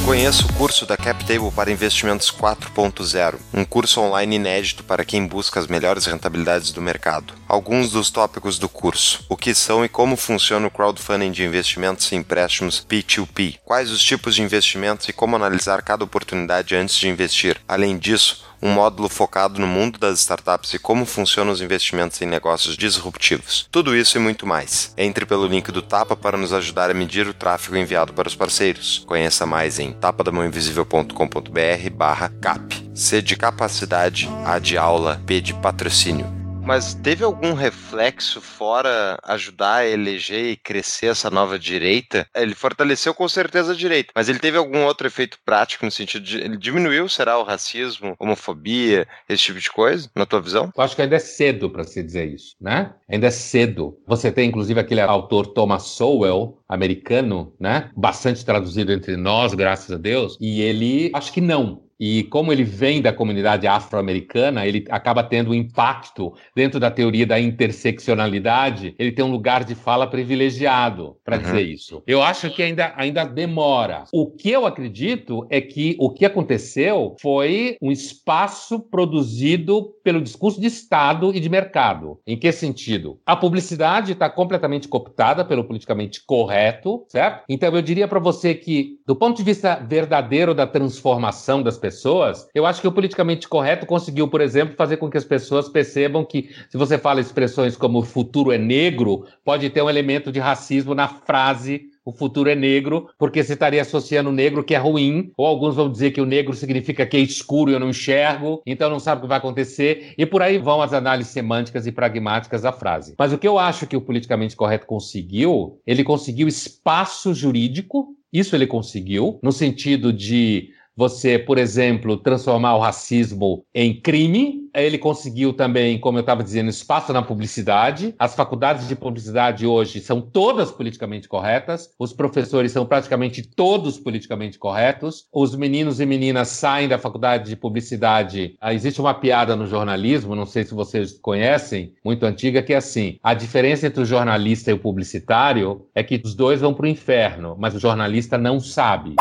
Conheça o curso da CapTable para Investimentos 4.0, um curso online inédito para quem busca as melhores rentabilidades do mercado. Alguns dos tópicos do curso: o que são e como funciona o crowdfunding de investimentos e empréstimos P2P, quais os tipos de investimentos e como analisar cada oportunidade antes de investir. Além disso, um módulo focado no mundo das startups e como funcionam os investimentos em negócios disruptivos. Tudo isso e muito mais. Entre pelo link do Tapa para nos ajudar a medir o tráfego enviado para os parceiros. Conheça mais em tapadamãoinvisível.com.br barra cap. C de capacidade, A de aula, P de patrocínio. Mas teve algum reflexo fora ajudar a eleger e crescer essa nova direita? Ele fortaleceu com certeza a direita, mas ele teve algum outro efeito prático no sentido de ele diminuiu, será o racismo, homofobia, esse tipo de coisa, na tua visão? Eu acho que ainda é cedo para se dizer isso, né? Ainda é cedo. Você tem inclusive aquele autor Thomas Sowell, americano, né? Bastante traduzido entre nós, graças a Deus, e ele acho que não. E como ele vem da comunidade afro-americana, ele acaba tendo um impacto dentro da teoria da interseccionalidade. Ele tem um lugar de fala privilegiado para uhum. dizer isso. Eu acho que ainda, ainda demora. O que eu acredito é que o que aconteceu foi um espaço produzido pelo discurso de Estado e de mercado. Em que sentido? A publicidade está completamente cooptada pelo politicamente correto, certo? Então eu diria para você que, do ponto de vista verdadeiro da transformação das pessoas, eu acho que o politicamente correto conseguiu, por exemplo, fazer com que as pessoas percebam que, se você fala expressões como o futuro é negro, pode ter um elemento de racismo na frase o futuro é negro, porque você estaria associando o negro que é ruim, ou alguns vão dizer que o negro significa que é escuro e eu não enxergo, então não sabe o que vai acontecer, e por aí vão as análises semânticas e pragmáticas da frase. Mas o que eu acho que o politicamente correto conseguiu, ele conseguiu espaço jurídico, isso ele conseguiu, no sentido de você, por exemplo, transformar o racismo em crime. Ele conseguiu também, como eu estava dizendo, espaço na publicidade. As faculdades de publicidade hoje são todas politicamente corretas. Os professores são praticamente todos politicamente corretos. Os meninos e meninas saem da faculdade de publicidade. Ah, existe uma piada no jornalismo, não sei se vocês conhecem, muito antiga, que é assim: a diferença entre o jornalista e o publicitário é que os dois vão para o inferno, mas o jornalista não sabe.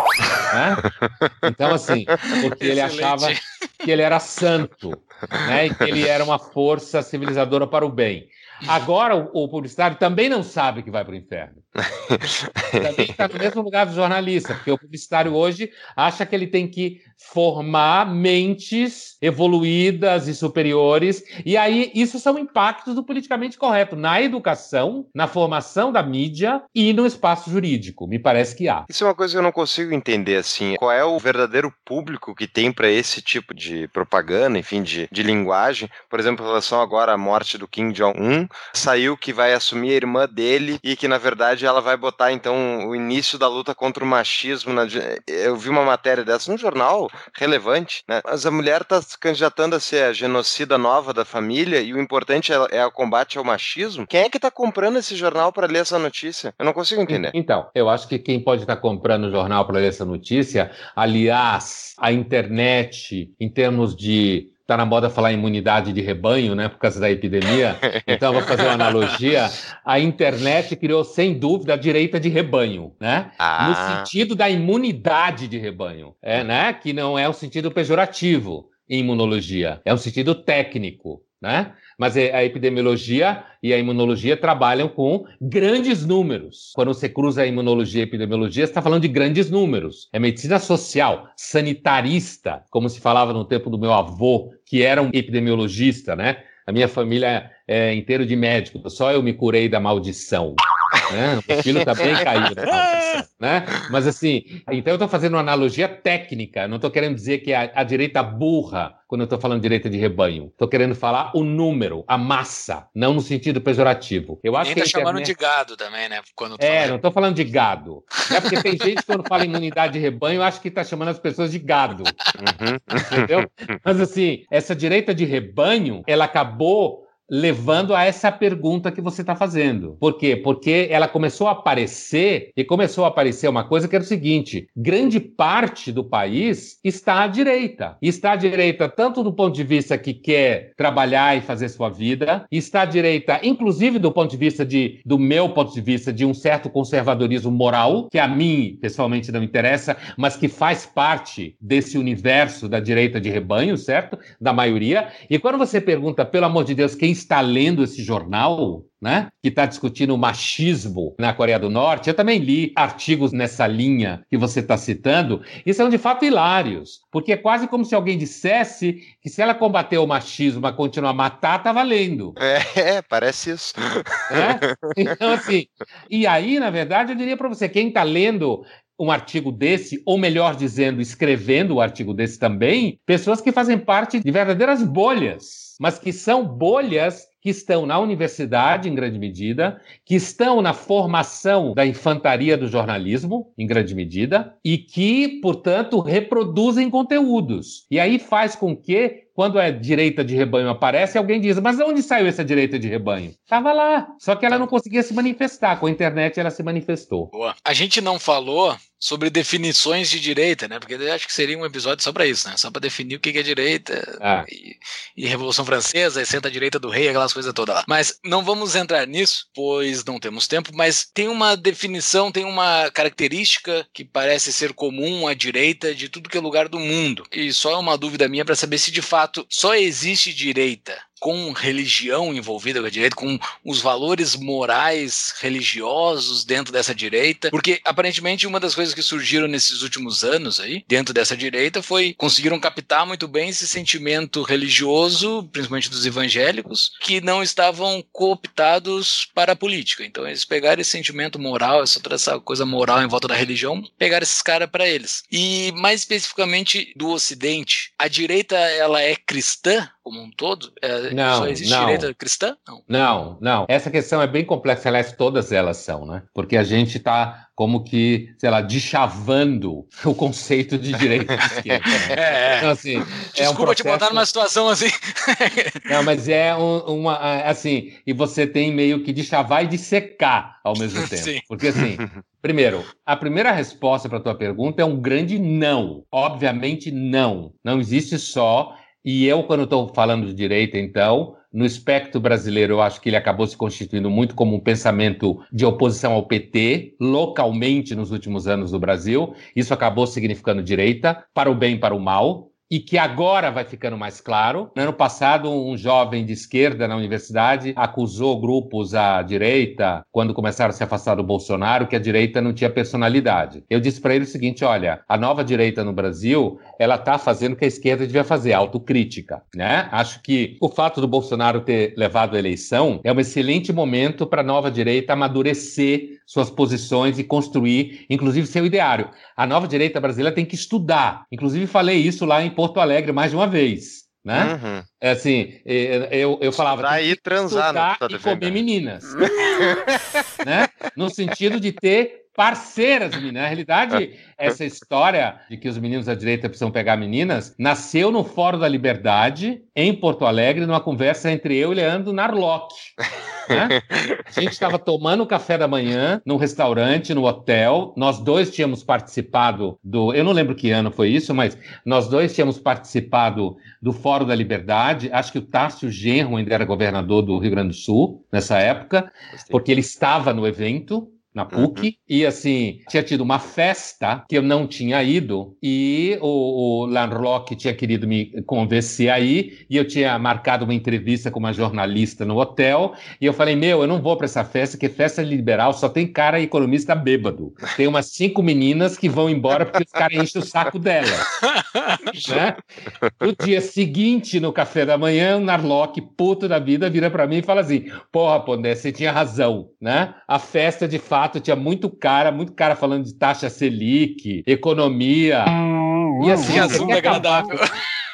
Né? Então, assim, porque ele achava que ele era santo, né? E que ele era uma força civilizadora para o bem. Agora, o, o publicitário também não sabe que vai para o inferno. Também está no mesmo lugar do jornalista, porque o publicitário hoje acha que ele tem que formar mentes evoluídas e superiores. E aí, isso são impactos do politicamente correto na educação, na formação da mídia e no espaço jurídico. Me parece que há. Isso é uma coisa que eu não consigo entender, assim. Qual é o verdadeiro público que tem para esse tipo de propaganda, enfim, de, de linguagem? Por exemplo, em relação agora à morte do Kim Jong-un, saiu que vai assumir a irmã dele e que, na verdade, ela vai botar, então, o início da luta contra o machismo. Na... Eu vi uma matéria dessa no jornal relevante, né? Mas a mulher está se candidatando a ser a genocida nova da família e o importante é, é o combate ao machismo. Quem é que está comprando esse jornal para ler essa notícia? Eu não consigo entender. Então, eu acho que quem pode estar tá comprando o jornal para ler essa notícia, aliás, a internet, em termos de Está na moda falar imunidade de rebanho, né, por causa da epidemia. <laughs> Então, vou fazer uma analogia. A internet criou, sem dúvida, a direita de rebanho, né? Ah. No sentido da imunidade de rebanho, é, né? Que não é um sentido pejorativo em imunologia, é um sentido técnico, né? Mas é, a epidemiologia e a imunologia trabalham com grandes números. Quando você cruza a imunologia e a epidemiologia, você está falando de grandes números. É medicina social, sanitarista, como se falava no tempo do meu avô, que era um epidemiologista, né? A minha família é inteira de médicos, só eu me curei da maldição. Né? O filho também caiu. <laughs> Né? Mas assim, então eu estou fazendo uma analogia técnica, não estou querendo dizer que a, a direita burra quando eu estou falando direita de rebanho. Estou querendo falar o número, a massa, não no sentido pejorativo. Eu acho Nem que tá chamando internet- de gado também, né? Quando É, fala- não estou falando de gado. É porque tem gente quando fala em imunidade de rebanho, acho que está chamando as pessoas de gado. Uhum. Entendeu? Mas assim, essa direita de rebanho, ela acabou levando a essa pergunta que você está fazendo. Por quê? Porque ela começou a aparecer, e começou a aparecer uma coisa que era o seguinte: grande parte do país está à direita. Está à direita tanto do ponto de vista que quer trabalhar e fazer sua vida, está à direita, inclusive do ponto de vista de, do meu ponto de vista, de um certo conservadorismo moral, que a mim pessoalmente não interessa, mas que faz parte desse universo da direita de rebanho, certo? Da maioria. E quando você pergunta, pelo amor de Deus, quem está lendo esse jornal, né? Que está discutindo o machismo na Coreia do Norte, eu também li artigos nessa linha que você está citando, e são de fato hilários, porque é quase como se alguém dissesse que se ela combater o machismo, mas continuar a matar, tá valendo. É, parece isso. né? Então, assim, e aí, na verdade, eu diria para você, quem está lendo um artigo desse, ou melhor dizendo, escrevendo um artigo desse também, pessoas que fazem parte de verdadeiras bolhas, mas que são bolhas que estão na universidade, em grande medida, que estão na formação da infantaria do jornalismo, em grande medida, e que, portanto, reproduzem conteúdos. E aí faz com que, quando a direita de rebanho aparece, alguém diz: Mas de onde saiu essa direita de rebanho? Estava lá. Só que ela não conseguia se manifestar. Com a internet ela se manifestou. Boa. A gente não falou sobre definições de direita, né? Porque eu acho que seria um episódio só para isso, né? Só para definir o que é direita Ah. e, e Revolução Francesa, e senta a direita do rei, aquelas coisas todas lá. Mas não vamos entrar nisso, pois não temos tempo, mas tem uma definição, tem uma característica que parece ser comum à direita de tudo que é lugar do mundo. E só é uma dúvida minha para saber se de fato só existe direita com religião envolvida com a direita, com os valores morais religiosos dentro dessa direita, porque aparentemente uma das coisas que surgiram nesses últimos anos aí, dentro dessa direita, foi conseguiram captar muito bem esse sentimento religioso, principalmente dos evangélicos, que não estavam cooptados para a política. Então eles pegaram esse sentimento moral, essa toda essa coisa moral em volta da religião, pegaram esses caras para eles. E mais especificamente do Ocidente, a direita ela é cristã como um todo? É, Não, só existe não. direita cristã? Não. Não, não. Essa questão é bem complexa, aliás, todas elas são, né? Porque a gente está como que, sei lá, deschavando o conceito de direita e esquerda. né? <laughs> É, Então, assim, é um Desculpa te botar processo- numa situação assim. <laughs> Não, mas é um- uma, assim, e você tem meio que de chavar e de secar ao mesmo <laughs> tempo. Sim. Porque assim, primeiro, a primeira resposta para a tua pergunta é um grande não. Obviamente não. Não existe só. E eu, quando estou falando de direita, então, no espectro brasileiro, eu acho que ele acabou se constituindo muito como um pensamento de oposição ao PT, localmente nos últimos anos do Brasil. Isso acabou significando direita, para o bem e para o mal e que agora vai ficando mais claro. No ano passado, um jovem de esquerda na universidade acusou grupos à direita, quando começaram a se afastar do Bolsonaro, que a direita não tinha personalidade. Eu disse para ele o seguinte: olha, a nova direita no Brasil, ela está fazendo o que a esquerda devia fazer, autocrítica. Né? Acho que o fato do Bolsonaro ter levado a eleição é um excelente momento para a nova direita amadurecer suas posições e construir, inclusive, seu ideário. A nova direita brasileira tem que estudar. Inclusive, falei isso lá em Porto Alegre mais de uma vez. Né? Uhum. É assim, eh, eu, eu falava. Estudar e transar, estudar e comer meninas. <laughs> né? No sentido de ter parceiras meninas. Na realidade, <laughs> essa história de que os meninos da direita precisam pegar meninas nasceu no Fórum da Liberdade, em Porto Alegre, numa conversa entre eu e Leandro Narlock. né? A gente estava tomando café da manhã num restaurante, no hotel. Nós dois tínhamos participado do. Eu não lembro que ano foi isso, mas nós dois tínhamos participado do Fórum da Liberdade. Acho que o Tássio Genro ainda era governador do Rio Grande do Sul nessa época, porque ele estava no evento. Na PUC, uhum. e assim, tinha tido uma festa que eu não tinha ido, e o, o Lanrock tinha querido me convencer aí, e eu tinha marcado uma entrevista com uma jornalista no hotel, e eu falei, meu, eu não vou para essa festa, que festa liberal só tem cara economista bêbado. Tem umas cinco meninas que vão embora porque os caras enchem o saco dela. <laughs> né? No dia seguinte, no café da manhã, o Narlock, puto da vida, vira para mim e fala assim, porra, Pondé, você tinha razão, né? A festa, de fato, fato, tinha muito cara, muito cara falando de taxa Selic, economia. E assim, assunto agradável.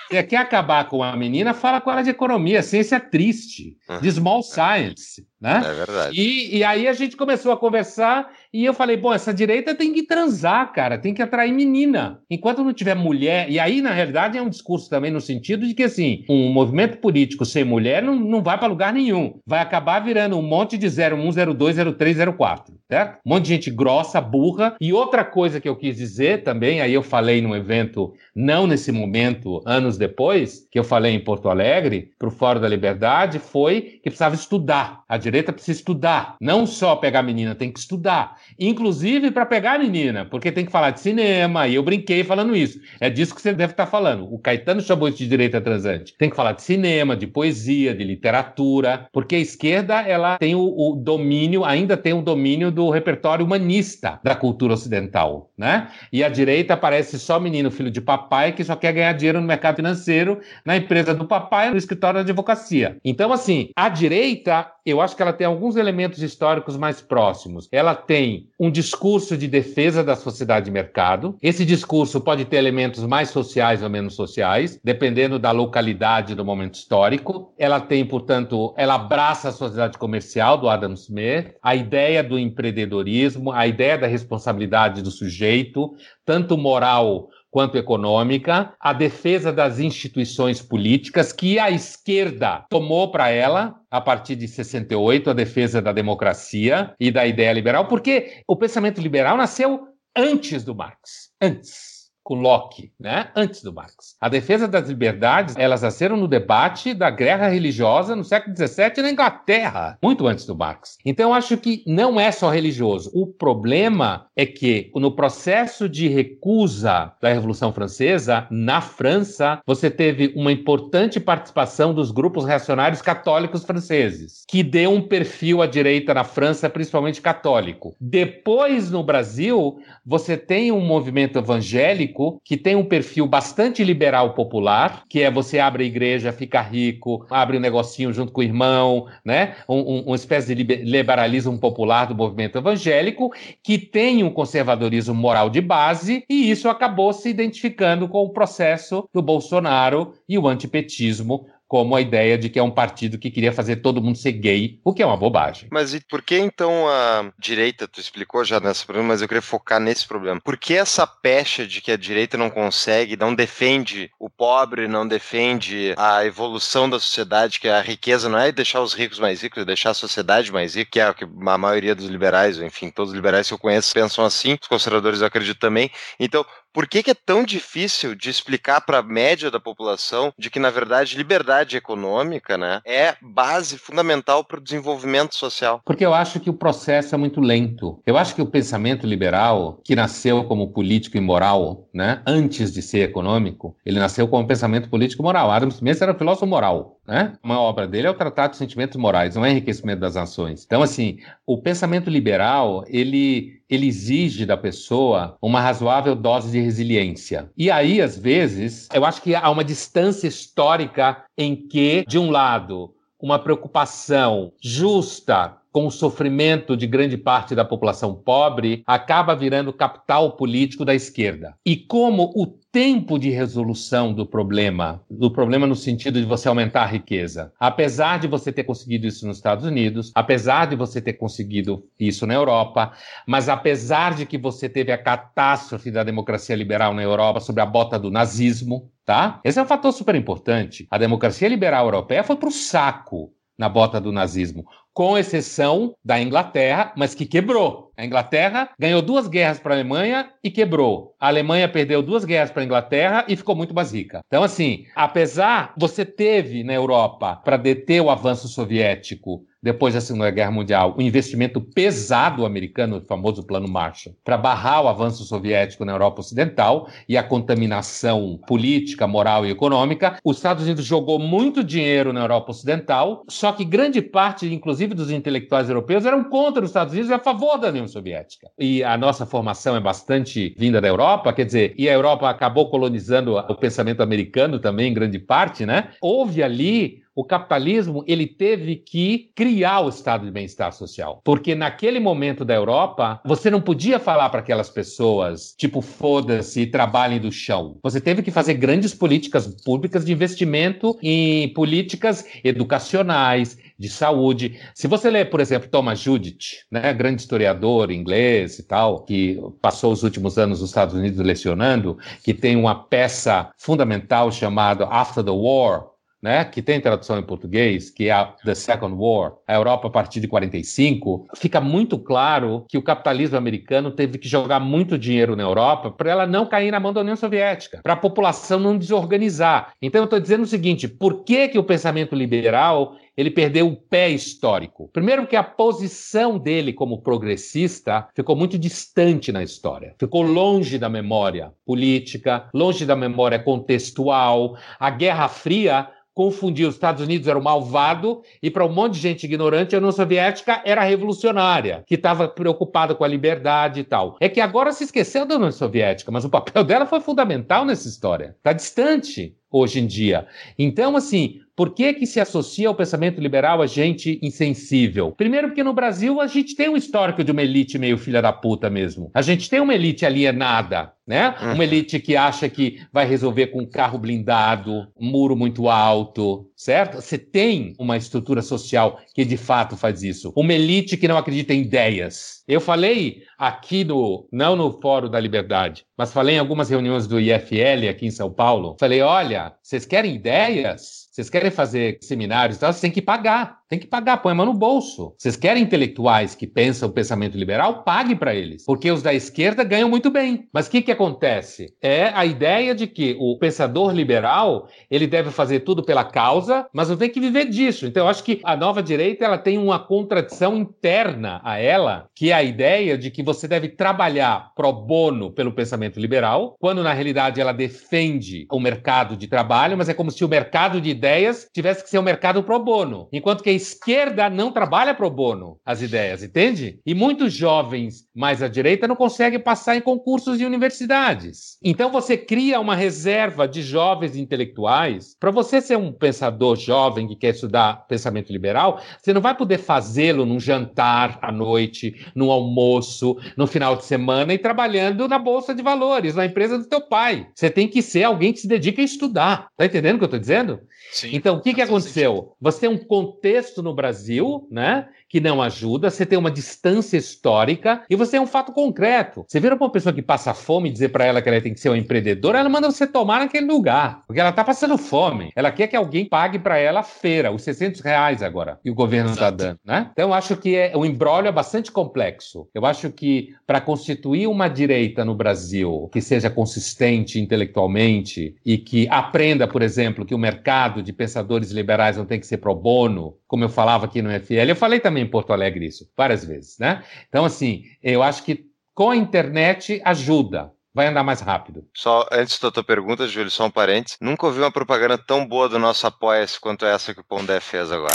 Você quer acabar com a menina, fala com ela de economia. Ciência triste, de small science. Né? É verdade. E, e aí a gente começou a conversar e eu falei, bom, essa direita tem que transar, cara, tem que atrair menina. Enquanto não tiver mulher, e aí na realidade é um discurso também no sentido de que assim, um movimento político sem mulher não, não vai para lugar nenhum. Vai acabar virando um monte de 01, 02, 03, 04, certo? Um monte de gente grossa, burra. E outra coisa que eu quis dizer também, aí eu falei num evento, não nesse momento, anos depois, que eu falei em Porto Alegre, pro Fórum da Liberdade, foi que precisava estudar a direita precisa estudar, não só pegar a menina, tem que estudar. Inclusive para pegar a menina, porque tem que falar de cinema, e eu brinquei falando isso. É disso que você deve estar falando. O Caetano chamou isso de direita transante. Tem que falar de cinema, de poesia, de literatura, porque a esquerda ela tem o, o domínio, ainda tem o domínio do repertório humanista da cultura ocidental, né? E a direita parece só menino filho de papai que só quer ganhar dinheiro no mercado financeiro, na empresa do papai, no escritório de advocacia. Então, assim, a direita, eu acho que ela tem alguns elementos históricos mais próximos. Ela tem um discurso de defesa da sociedade de mercado. Esse discurso pode ter elementos mais sociais ou menos sociais, dependendo da localidade do momento histórico. Ela tem, portanto, ela abraça a sociedade comercial do Adam Smith, a ideia do empreendedorismo, a ideia da responsabilidade do sujeito, tanto moral quanto econômica, a defesa das instituições políticas que a esquerda tomou para ela a partir de 68, a defesa da democracia e da ideia liberal, porque o pensamento liberal nasceu antes do Marx, antes com Locke, né? antes do Marx. A defesa das liberdades, elas nasceram no debate da guerra religiosa no século XVII na Inglaterra, muito antes do Marx. Então, acho que não é só religioso. O problema é que, no processo de recusa da Revolução Francesa, na França, você teve uma importante participação dos grupos reacionários católicos franceses, que deu um perfil à direita na França, principalmente católico. Depois, no Brasil, você tem um movimento evangélico que tem um perfil bastante liberal popular, que é você abre a igreja, fica rico, abre um negocinho junto com o irmão, né? Um, um, uma espécie de liberalismo popular do movimento evangélico, que tem um conservadorismo moral de base, e isso acabou se identificando com o processo do Bolsonaro e o antipetismo como a ideia de que é um partido que queria fazer todo mundo ser gay, o que é uma bobagem. Mas e por que então a direita, tu explicou já nesse problema, mas eu queria focar nesse problema. Por que essa pecha de que a direita não consegue, não defende o pobre, não defende a evolução da sociedade, que a riqueza não é deixar os ricos mais ricos, é deixar a sociedade mais rica, que é o que a maioria dos liberais, enfim, todos os liberais que eu conheço pensam assim, os conservadores eu acredito também. Então, por que, que é tão difícil de explicar para a média da população de que, na verdade, liberdade econômica né, é base fundamental para o desenvolvimento social? Porque eu acho que o processo é muito lento. Eu acho que o pensamento liberal, que nasceu como político e moral, né, antes de ser econômico, ele nasceu como pensamento político e moral. Adam Smith era filósofo moral. Né? Uma obra dele é o Tratado de Sentimentos Morais, não é enriquecimento das nações. Então, assim, o pensamento liberal, ele, ele exige da pessoa uma razoável dose de resiliência. E aí, às vezes, eu acho que há uma distância histórica em que, de um lado, uma preocupação justa com o sofrimento de grande parte da população pobre, acaba virando capital político da esquerda. E como o tempo de resolução do problema, do problema no sentido de você aumentar a riqueza, apesar de você ter conseguido isso nos Estados Unidos, apesar de você ter conseguido isso na Europa, mas apesar de que você teve a catástrofe da democracia liberal na Europa sobre a bota do nazismo, tá? Esse é um fator super importante. A democracia liberal europeia foi para o saco na bota do nazismo com exceção da Inglaterra, mas que quebrou. A Inglaterra ganhou duas guerras para a Alemanha e quebrou. A Alemanha perdeu duas guerras para a Inglaterra e ficou muito mais rica. Então, assim, apesar você teve na Europa para deter o avanço soviético depois da Segunda Guerra Mundial, o investimento pesado americano, o famoso Plano Marshall, para barrar o avanço soviético na Europa Ocidental e a contaminação política, moral e econômica, os Estados Unidos jogou muito dinheiro na Europa Ocidental, só que grande parte, inclusive dos intelectuais europeus, eram contra os Estados Unidos e a favor da União Soviética. E a nossa formação é bastante vinda da Europa, quer dizer, e a Europa acabou colonizando o pensamento americano também, em grande parte, né? Houve ali o capitalismo ele teve que criar o estado de bem-estar social. Porque naquele momento da Europa, você não podia falar para aquelas pessoas, tipo, foda-se trabalhem do chão. Você teve que fazer grandes políticas públicas de investimento em políticas educacionais, de saúde. Se você ler, por exemplo, Thomas Judith, né, grande historiador inglês e tal, que passou os últimos anos nos Estados Unidos lecionando, que tem uma peça fundamental chamada After the War, né, que tem tradução em português, que é a The Second War, a Europa a partir de 45, fica muito claro que o capitalismo americano teve que jogar muito dinheiro na Europa para ela não cair na mão da União Soviética, para a população não desorganizar. Então eu estou dizendo o seguinte: por que, que o pensamento liberal ele perdeu o pé histórico. Primeiro, que a posição dele como progressista ficou muito distante na história, ficou longe da memória política, longe da memória contextual. A Guerra Fria confundir os Estados Unidos era o malvado e para um monte de gente ignorante a União Soviética era revolucionária, que estava preocupada com a liberdade e tal. É que agora se esqueceu da União Soviética, mas o papel <laughs> dela foi fundamental nessa história. Está distante hoje em dia. Então, assim, por que que se associa ao pensamento liberal a gente insensível? Primeiro porque no Brasil a gente tem um histórico de uma elite meio filha da puta mesmo. A gente tem uma elite alienada, né? Uhum. Uma elite que acha que vai resolver com um carro blindado, um muro muito alto, certo? Você tem uma estrutura social que de fato faz isso. Uma elite que não acredita em ideias. Eu falei aqui no, não no Fórum da Liberdade, mas falei em algumas reuniões do IFL aqui em São Paulo. Falei, olha, vocês querem ideias? Vocês querem fazer seminários e tal, vocês têm que pagar. Tem que pagar, põe a mão no bolso. Vocês querem intelectuais que pensam o pensamento liberal? Pague para eles. Porque os da esquerda ganham muito bem. Mas o que, que acontece? É a ideia de que o pensador liberal ele deve fazer tudo pela causa, mas não tem que viver disso. Então, eu acho que a nova direita ela tem uma contradição interna a ela, que é a ideia de que você deve trabalhar pro bono pelo pensamento liberal, quando na realidade ela defende o mercado de trabalho, mas é como se o mercado de ideias tivesse que ser um mercado pro bono, enquanto que a esquerda não trabalha pro bono as ideias, entende? E muitos jovens mais à direita não conseguem passar em concursos de universidades. Então você cria uma reserva de jovens intelectuais. Para você ser um pensador jovem que quer estudar pensamento liberal, você não vai poder fazê-lo num jantar à noite, num almoço, no final de semana e trabalhando na bolsa de valores, na empresa do teu pai. Você tem que ser alguém que se dedica a estudar. Tá entendendo o que eu estou dizendo? Sim, então, o que, que aconteceu? Você tem um contexto no Brasil, né? Que não ajuda, você tem uma distância histórica e você tem um fato concreto. Você vira uma pessoa que passa fome e dizer para ela que ela tem que ser uma empreendedora, ela manda você tomar naquele lugar, porque ela está passando fome. Ela quer que alguém pague para ela a feira, os 600 reais agora, e o governo está dando, né? Então, eu acho que é, o embrólio é bastante complexo. Eu acho que para constituir uma direita no Brasil que seja consistente intelectualmente e que aprenda, por exemplo, que o mercado de pensadores liberais não tem que ser pro bono, como eu falava aqui no FL, eu falei também em Porto Alegre isso várias vezes, né? Então, assim, eu acho que com a internet ajuda, vai andar mais rápido. Só antes da tua pergunta, Júlio, só um parênteses. Nunca ouvi uma propaganda tão boa do nosso Apoia-se quanto essa que o Pondé fez agora.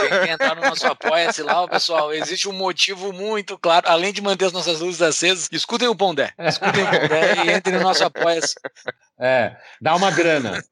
Quem quer entrar no nosso Apoia-se lá, pessoal, existe um motivo muito claro. Além de manter as nossas luzes acesas, escutem o Pondé. Escutem o Pondé e entrem no nosso Apoia-se. É, dá uma grana.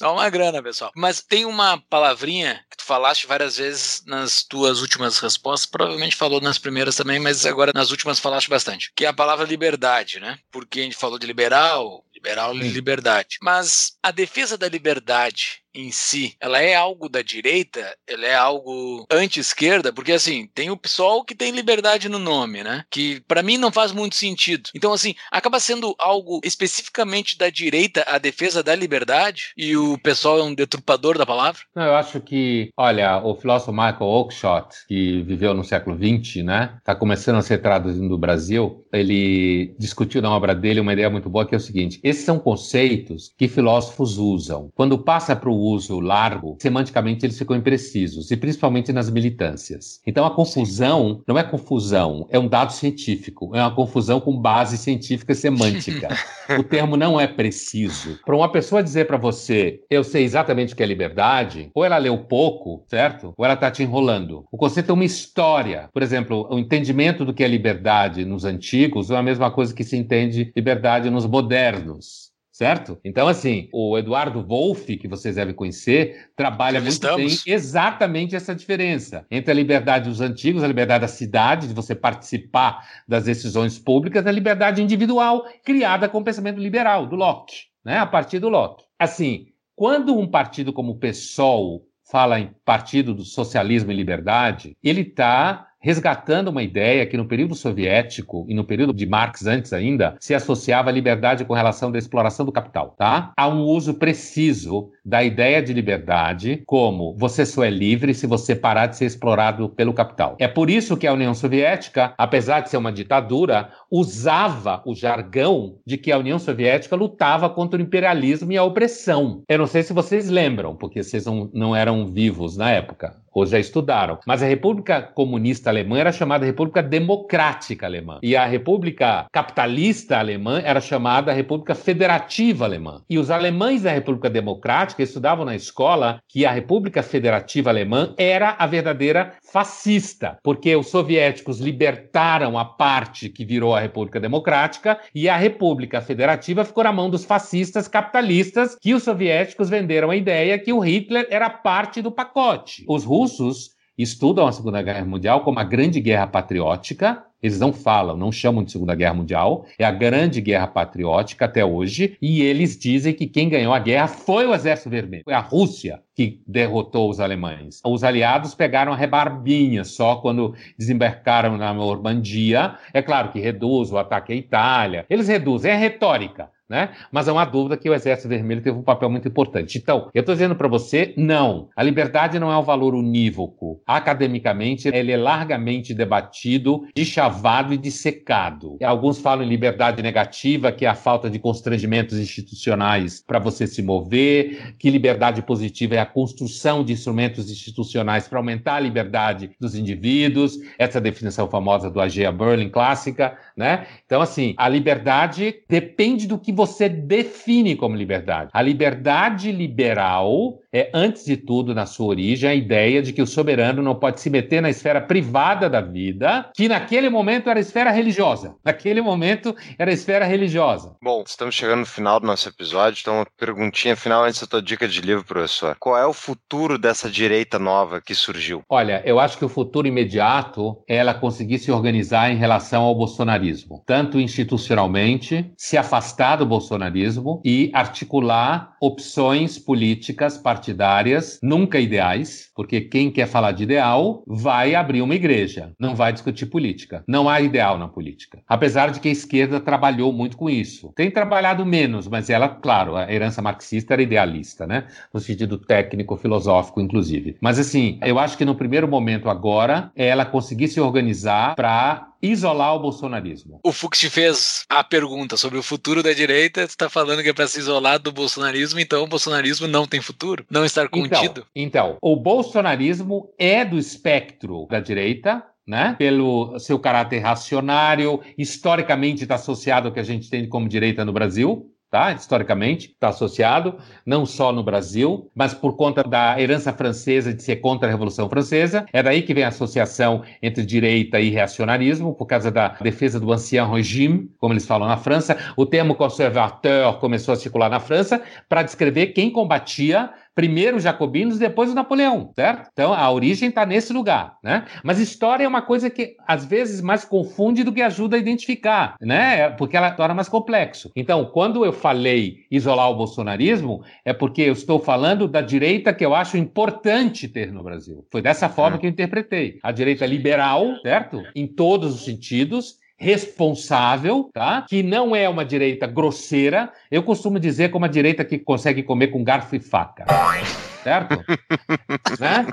dá uma grana, pessoal. Mas tem uma palavrinha que tu falaste várias vezes nas tuas últimas respostas, provavelmente falou nas primeiras também, mas agora nas últimas falaste bastante, que é a palavra liberdade, né? Porque a gente falou de liberal, liberal e liberdade. Mas a defesa da liberdade em si, ela é algo da direita, ela é algo anti-esquerda, porque assim, tem o PSOL que tem liberdade no nome, né? Que para mim não faz muito sentido. Então assim, acaba sendo algo especificamente da direita a defesa da liberdade e o PSOL é um deturpador da palavra? Não, eu acho que, olha, o filósofo Michael Oakeshott, que viveu no século XX, né? Tá começando a ser traduzido no Brasil, ele discutiu na obra dele uma ideia muito boa que é o seguinte: esses são conceitos que filósofos usam. Quando passa para o uso largo, semanticamente eles ficam imprecisos, e principalmente nas militâncias. Então a confusão não é confusão, é um dado científico, é uma confusão com base científica e semântica. <laughs> o termo não é preciso. Para uma pessoa dizer para você, eu sei exatamente o que é liberdade, ou ela leu pouco, certo? Ou ela está te enrolando. O conceito é uma história. Por exemplo, o entendimento do que é liberdade nos antigos é a mesma coisa que se entende liberdade nos modernos certo? Então, assim, o Eduardo Wolff, que vocês devem conhecer, trabalha muito bem exatamente essa diferença entre a liberdade dos antigos, a liberdade da cidade, de você participar das decisões públicas, a liberdade individual criada com o pensamento liberal, do Locke, né? a partir do Locke. Assim, quando um partido como o PSOL fala em Partido do Socialismo e Liberdade, ele está resgatando uma ideia que no período soviético e no período de Marx antes ainda se associava à liberdade com relação da exploração do capital, tá? Há um uso preciso da ideia de liberdade como você só é livre se você parar de ser explorado pelo capital. É por isso que a União Soviética, apesar de ser uma ditadura, usava o jargão de que a União Soviética lutava contra o imperialismo e a opressão. Eu não sei se vocês lembram, porque vocês não, não eram vivos na época ou já estudaram. Mas a República Comunista Alemã era chamada República Democrática Alemã. E a República Capitalista Alemã era chamada República Federativa Alemã. E os alemães da República Democrática estudavam na escola que a República Federativa Alemã era a verdadeira fascista, porque os soviéticos libertaram a parte que virou a República Democrática e a República Federativa ficou na mão dos fascistas capitalistas que os soviéticos venderam a ideia que o Hitler era parte do pacote. Os russos estudam a Segunda Guerra Mundial como a Grande Guerra Patriótica. Eles não falam, não chamam de Segunda Guerra Mundial, é a Grande Guerra Patriótica até hoje, e eles dizem que quem ganhou a guerra foi o Exército Vermelho, foi a Rússia que derrotou os alemães. Os aliados pegaram a rebarbinha só quando desembarcaram na Normandia. É claro que reduz o ataque à Itália, eles reduzem, é retórica. Né? Mas é uma dúvida que o Exército Vermelho teve um papel muito importante. Então, eu estou dizendo para você, não. A liberdade não é um valor unívoco. Academicamente, ele é largamente debatido, deschavado e dissecado. Alguns falam em liberdade negativa, que é a falta de constrangimentos institucionais para você se mover, que liberdade positiva é a construção de instrumentos institucionais para aumentar a liberdade dos indivíduos, essa definição famosa do A.G.A. Berlin clássica, né? Então, assim, a liberdade depende do que você você define como liberdade. A liberdade liberal é, antes de tudo, na sua origem, a ideia de que o soberano não pode se meter na esfera privada da vida, que naquele momento era a esfera religiosa. Naquele momento era a esfera religiosa. Bom, estamos chegando no final do nosso episódio, então uma perguntinha final antes da tua dica de livro, professor. Qual é o futuro dessa direita nova que surgiu? Olha, eu acho que o futuro imediato é ela conseguir se organizar em relação ao bolsonarismo, tanto institucionalmente, se afastar do bolsonarismo e articular opções políticas partidárias, nunca ideais, porque quem quer falar de ideal vai abrir uma igreja, não vai discutir política. Não há ideal na política. Apesar de que a esquerda trabalhou muito com isso. Tem trabalhado menos, mas ela, claro, a herança marxista era idealista, né? No sentido técnico, filosófico, inclusive. Mas assim, eu acho que no primeiro momento agora, ela conseguir se organizar para isolar o bolsonarismo. O Fux te fez a pergunta sobre o futuro da direita, você está falando que é para se isolar do bolsonarismo, então o bolsonarismo não tem futuro? Não estar então, contido? Então, então, o bolsonarismo é do espectro da direita, né? Pelo seu caráter racionário, historicamente está associado ao que a gente tem como direita no Brasil, tá? Historicamente, está associado, não só no Brasil, mas por conta da herança francesa de ser contra a Revolução Francesa. É daí que vem a associação entre direita e reacionarismo, por causa da defesa do ancien régime, como eles falam na França. O termo conservateur começou a circular na França para descrever quem combatia primeiro os jacobinos, depois o Napoleão, certo? Então a origem está nesse lugar, né? Mas história é uma coisa que às vezes mais confunde do que ajuda a identificar, né? Porque ela torna mais complexo. Então, quando eu falei isolar o bolsonarismo, é porque eu estou falando da direita que eu acho importante ter no Brasil. Foi dessa forma é. que eu interpretei. A direita liberal, certo? Em todos os sentidos, responsável, tá? Que não é uma direita grosseira. Eu costumo dizer como a direita que consegue comer com garfo e faca. Certo? né?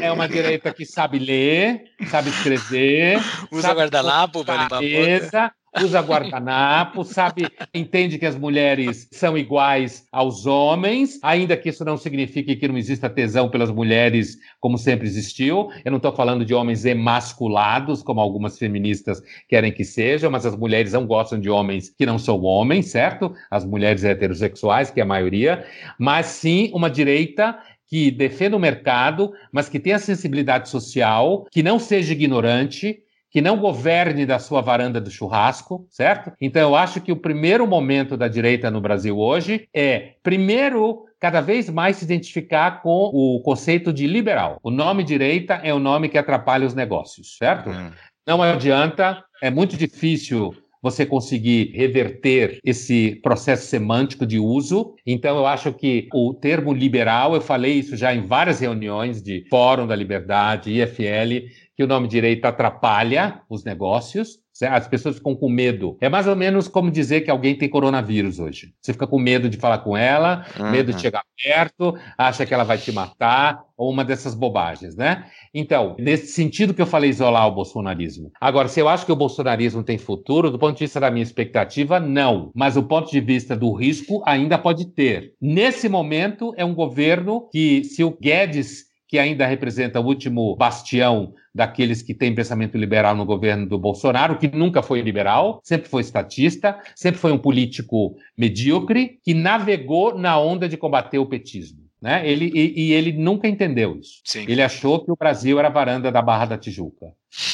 É, é, uma direita que sabe ler, sabe escrever, usa guardanapo para limpar a usa guardanapo, sabe, entende que as mulheres são iguais aos homens, ainda que isso não signifique que não exista tesão pelas mulheres como sempre existiu. Eu não estou falando de homens emasculados, como algumas feministas querem que sejam, mas as mulheres não gostam de homens que não são homens, certo? As mulheres heterossexuais, que é a maioria, mas sim uma direita que defenda o mercado, mas que tenha sensibilidade social, que não seja ignorante, que não governe da sua varanda do churrasco, certo? Então eu acho que o primeiro momento da direita no Brasil hoje é, primeiro, cada vez mais se identificar com o conceito de liberal. O nome direita é o nome que atrapalha os negócios, certo? Hum. Não adianta, é muito difícil você conseguir reverter esse processo semântico de uso. Então, eu acho que o termo liberal, eu falei isso já em várias reuniões de Fórum da Liberdade, IFL, que o nome direito atrapalha os negócios. As pessoas ficam com medo. É mais ou menos como dizer que alguém tem coronavírus hoje. Você fica com medo de falar com ela, uhum. medo de chegar perto, acha que ela vai te matar, ou uma dessas bobagens, né? Então, nesse sentido que eu falei isolar o bolsonarismo. Agora, se eu acho que o bolsonarismo tem futuro, do ponto de vista da minha expectativa, não. Mas do ponto de vista do risco, ainda pode ter. Nesse momento, é um governo que, se o Guedes que ainda representa o último bastião daqueles que têm pensamento liberal no governo do Bolsonaro, que nunca foi liberal, sempre foi estatista, sempre foi um político medíocre, que navegou na onda de combater o petismo. Né? Ele, e, e ele nunca entendeu isso. Sim. Ele achou que o Brasil era a varanda da Barra da Tijuca.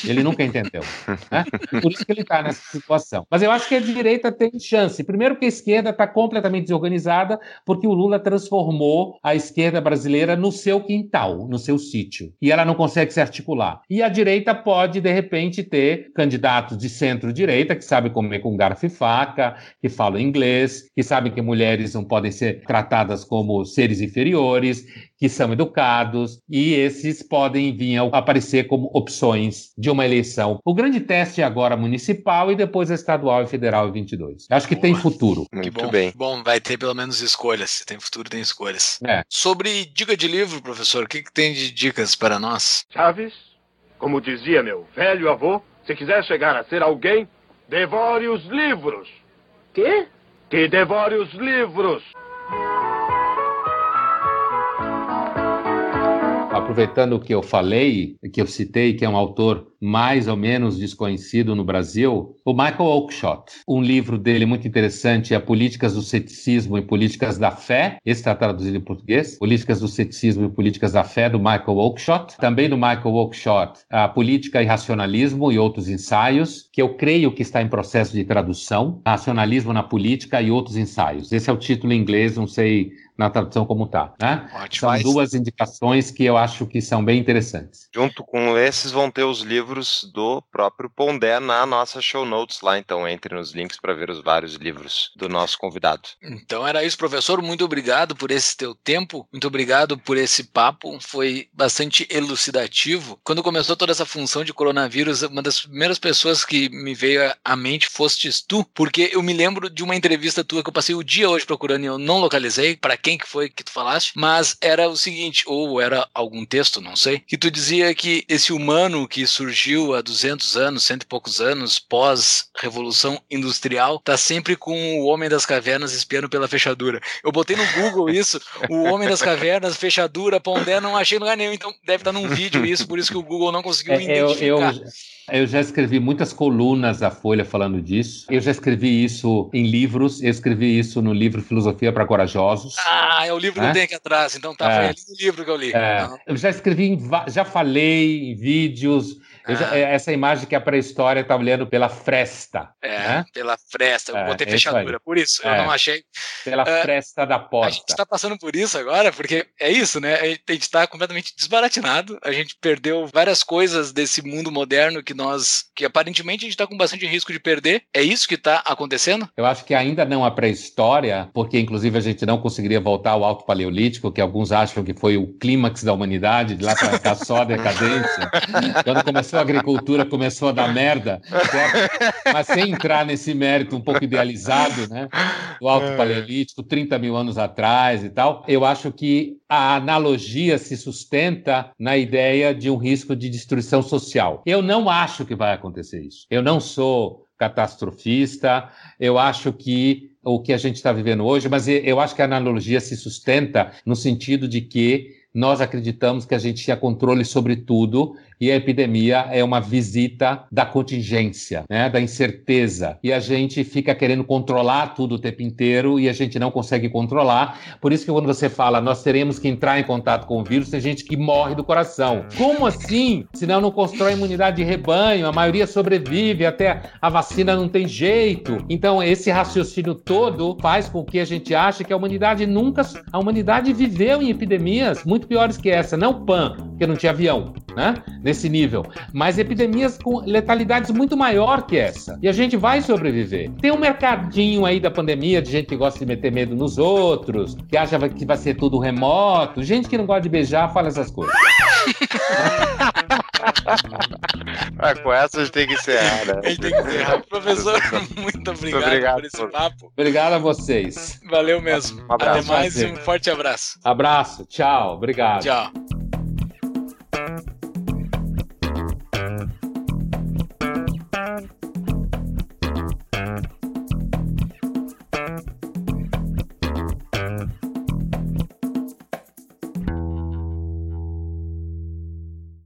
Ele nunca entendeu. Né? Por isso que ele está nessa situação. Mas eu acho que a direita tem chance. Primeiro que a esquerda está completamente desorganizada, porque o Lula transformou a esquerda brasileira no seu quintal, no seu sítio. E ela não consegue se articular. E a direita pode, de repente, ter candidatos de centro-direita que sabem comer com garfo e faca, que falam inglês, que sabem que mulheres não podem ser tratadas como seres inferiores, que são educados, e esses podem vir a aparecer como opções de uma eleição. O grande teste é agora municipal e depois a estadual e federal em 22. Acho que Boa. tem futuro. Muito bom. bem. Bom, vai ter pelo menos escolhas. Se tem futuro, tem escolhas. É. Sobre dica de livro, professor, o que, que tem de dicas para nós? Chaves, como dizia meu velho avô, se quiser chegar a ser alguém, devore os livros. Quê? Que devore os livros. Aproveitando o que eu falei, que eu citei, que é um autor mais ou menos desconhecido no Brasil, o Michael Oakeshott. Um livro dele muito interessante é Políticas do Ceticismo e Políticas da Fé. Esse está traduzido em português. Políticas do Ceticismo e Políticas da Fé, do Michael Oakeshott. Também do Michael Oakeshott, a Política e Racionalismo e Outros Ensaios, que eu creio que está em processo de tradução. Racionalismo na Política e Outros Ensaios. Esse é o título em inglês, não sei na tradução como está. Né? São duas indicações que eu acho que são bem interessantes. Junto com esses vão ter os livros do próprio Pondé na nossa show notes lá, então entre nos links para ver os vários livros do nosso convidado. Então era isso, professor. Muito obrigado por esse teu tempo, muito obrigado por esse papo, foi bastante elucidativo. Quando começou toda essa função de coronavírus, uma das primeiras pessoas que me veio à mente fostes tu, porque eu me lembro de uma entrevista tua que eu passei o dia hoje procurando e eu não localizei para quem que foi que tu falaste, mas era o seguinte, ou era algum texto, não sei, que tu dizia que esse humano que surgiu há 200 anos, cento e poucos anos, pós-revolução industrial, tá sempre com o homem das cavernas espiando pela fechadura. Eu botei no Google <laughs> isso, o homem das cavernas, fechadura, pondé, não achei lugar nenhum, então deve estar num vídeo isso, por isso que o Google não conseguiu é, identificar. Eu, eu... Eu já escrevi muitas colunas da Folha falando disso. Eu já escrevi isso em livros. Eu escrevi isso no livro Filosofia para Corajosos. Ah, é o livro é? que tem aqui atrás. Então tá, é. foi ali no livro que eu li. É. Eu já escrevi, já falei em vídeos. Já, é, essa imagem que a pré-história está olhando pela fresta. É, né? pela fresta. Eu é, botei fechadura, por isso eu é, não achei. Pela uh, fresta da porta. A gente está passando por isso agora, porque é isso, né? A gente está completamente desbaratinado. A gente perdeu várias coisas desse mundo moderno que nós, que aparentemente a gente está com bastante risco de perder. É isso que está acontecendo? Eu acho que ainda não a pré-história, porque inclusive a gente não conseguiria voltar ao Alto Paleolítico, que alguns acham que foi o clímax da humanidade, de lá para cá só a <laughs> decadência. Quando começou a agricultura, começou a dar merda, certo? mas sem entrar nesse mérito um pouco idealizado, né? Do Alto é. Paleolítico, 30 mil anos atrás e tal, eu acho que a analogia se sustenta na ideia de um risco de destruição social. Eu não acho que vai acontecer isso. Eu não sou catastrofista. Eu acho que o que a gente está vivendo hoje, mas eu acho que a analogia se sustenta no sentido de que nós acreditamos que a gente tinha controle sobre tudo e a epidemia é uma visita da contingência, né, da incerteza. E a gente fica querendo controlar tudo o tempo inteiro e a gente não consegue controlar. Por isso que quando você fala nós teremos que entrar em contato com o vírus, tem gente que morre do coração. Como assim? Senão não constrói imunidade de rebanho, a maioria sobrevive, até a vacina não tem jeito. Então esse raciocínio todo faz com que a gente ache que a humanidade nunca, a humanidade viveu em epidemias muito piores que essa, não PAN, porque não tinha avião, né? Nesse nível, mas epidemias com letalidades muito maior que essa. E a gente vai sobreviver. Tem um mercadinho aí da pandemia de gente que gosta de meter medo nos outros, que acha que vai ser tudo remoto, gente que não gosta de beijar, fala essas coisas. ah, com essa a gente tem que encerrar, né? A gente tem que encerrar. Professor, <laughs> muito obrigado, obrigado por esse por... papo. Obrigado a vocês. Valeu mesmo. Um abraço, Até mais e um forte abraço. Abraço, tchau, obrigado. Tchau.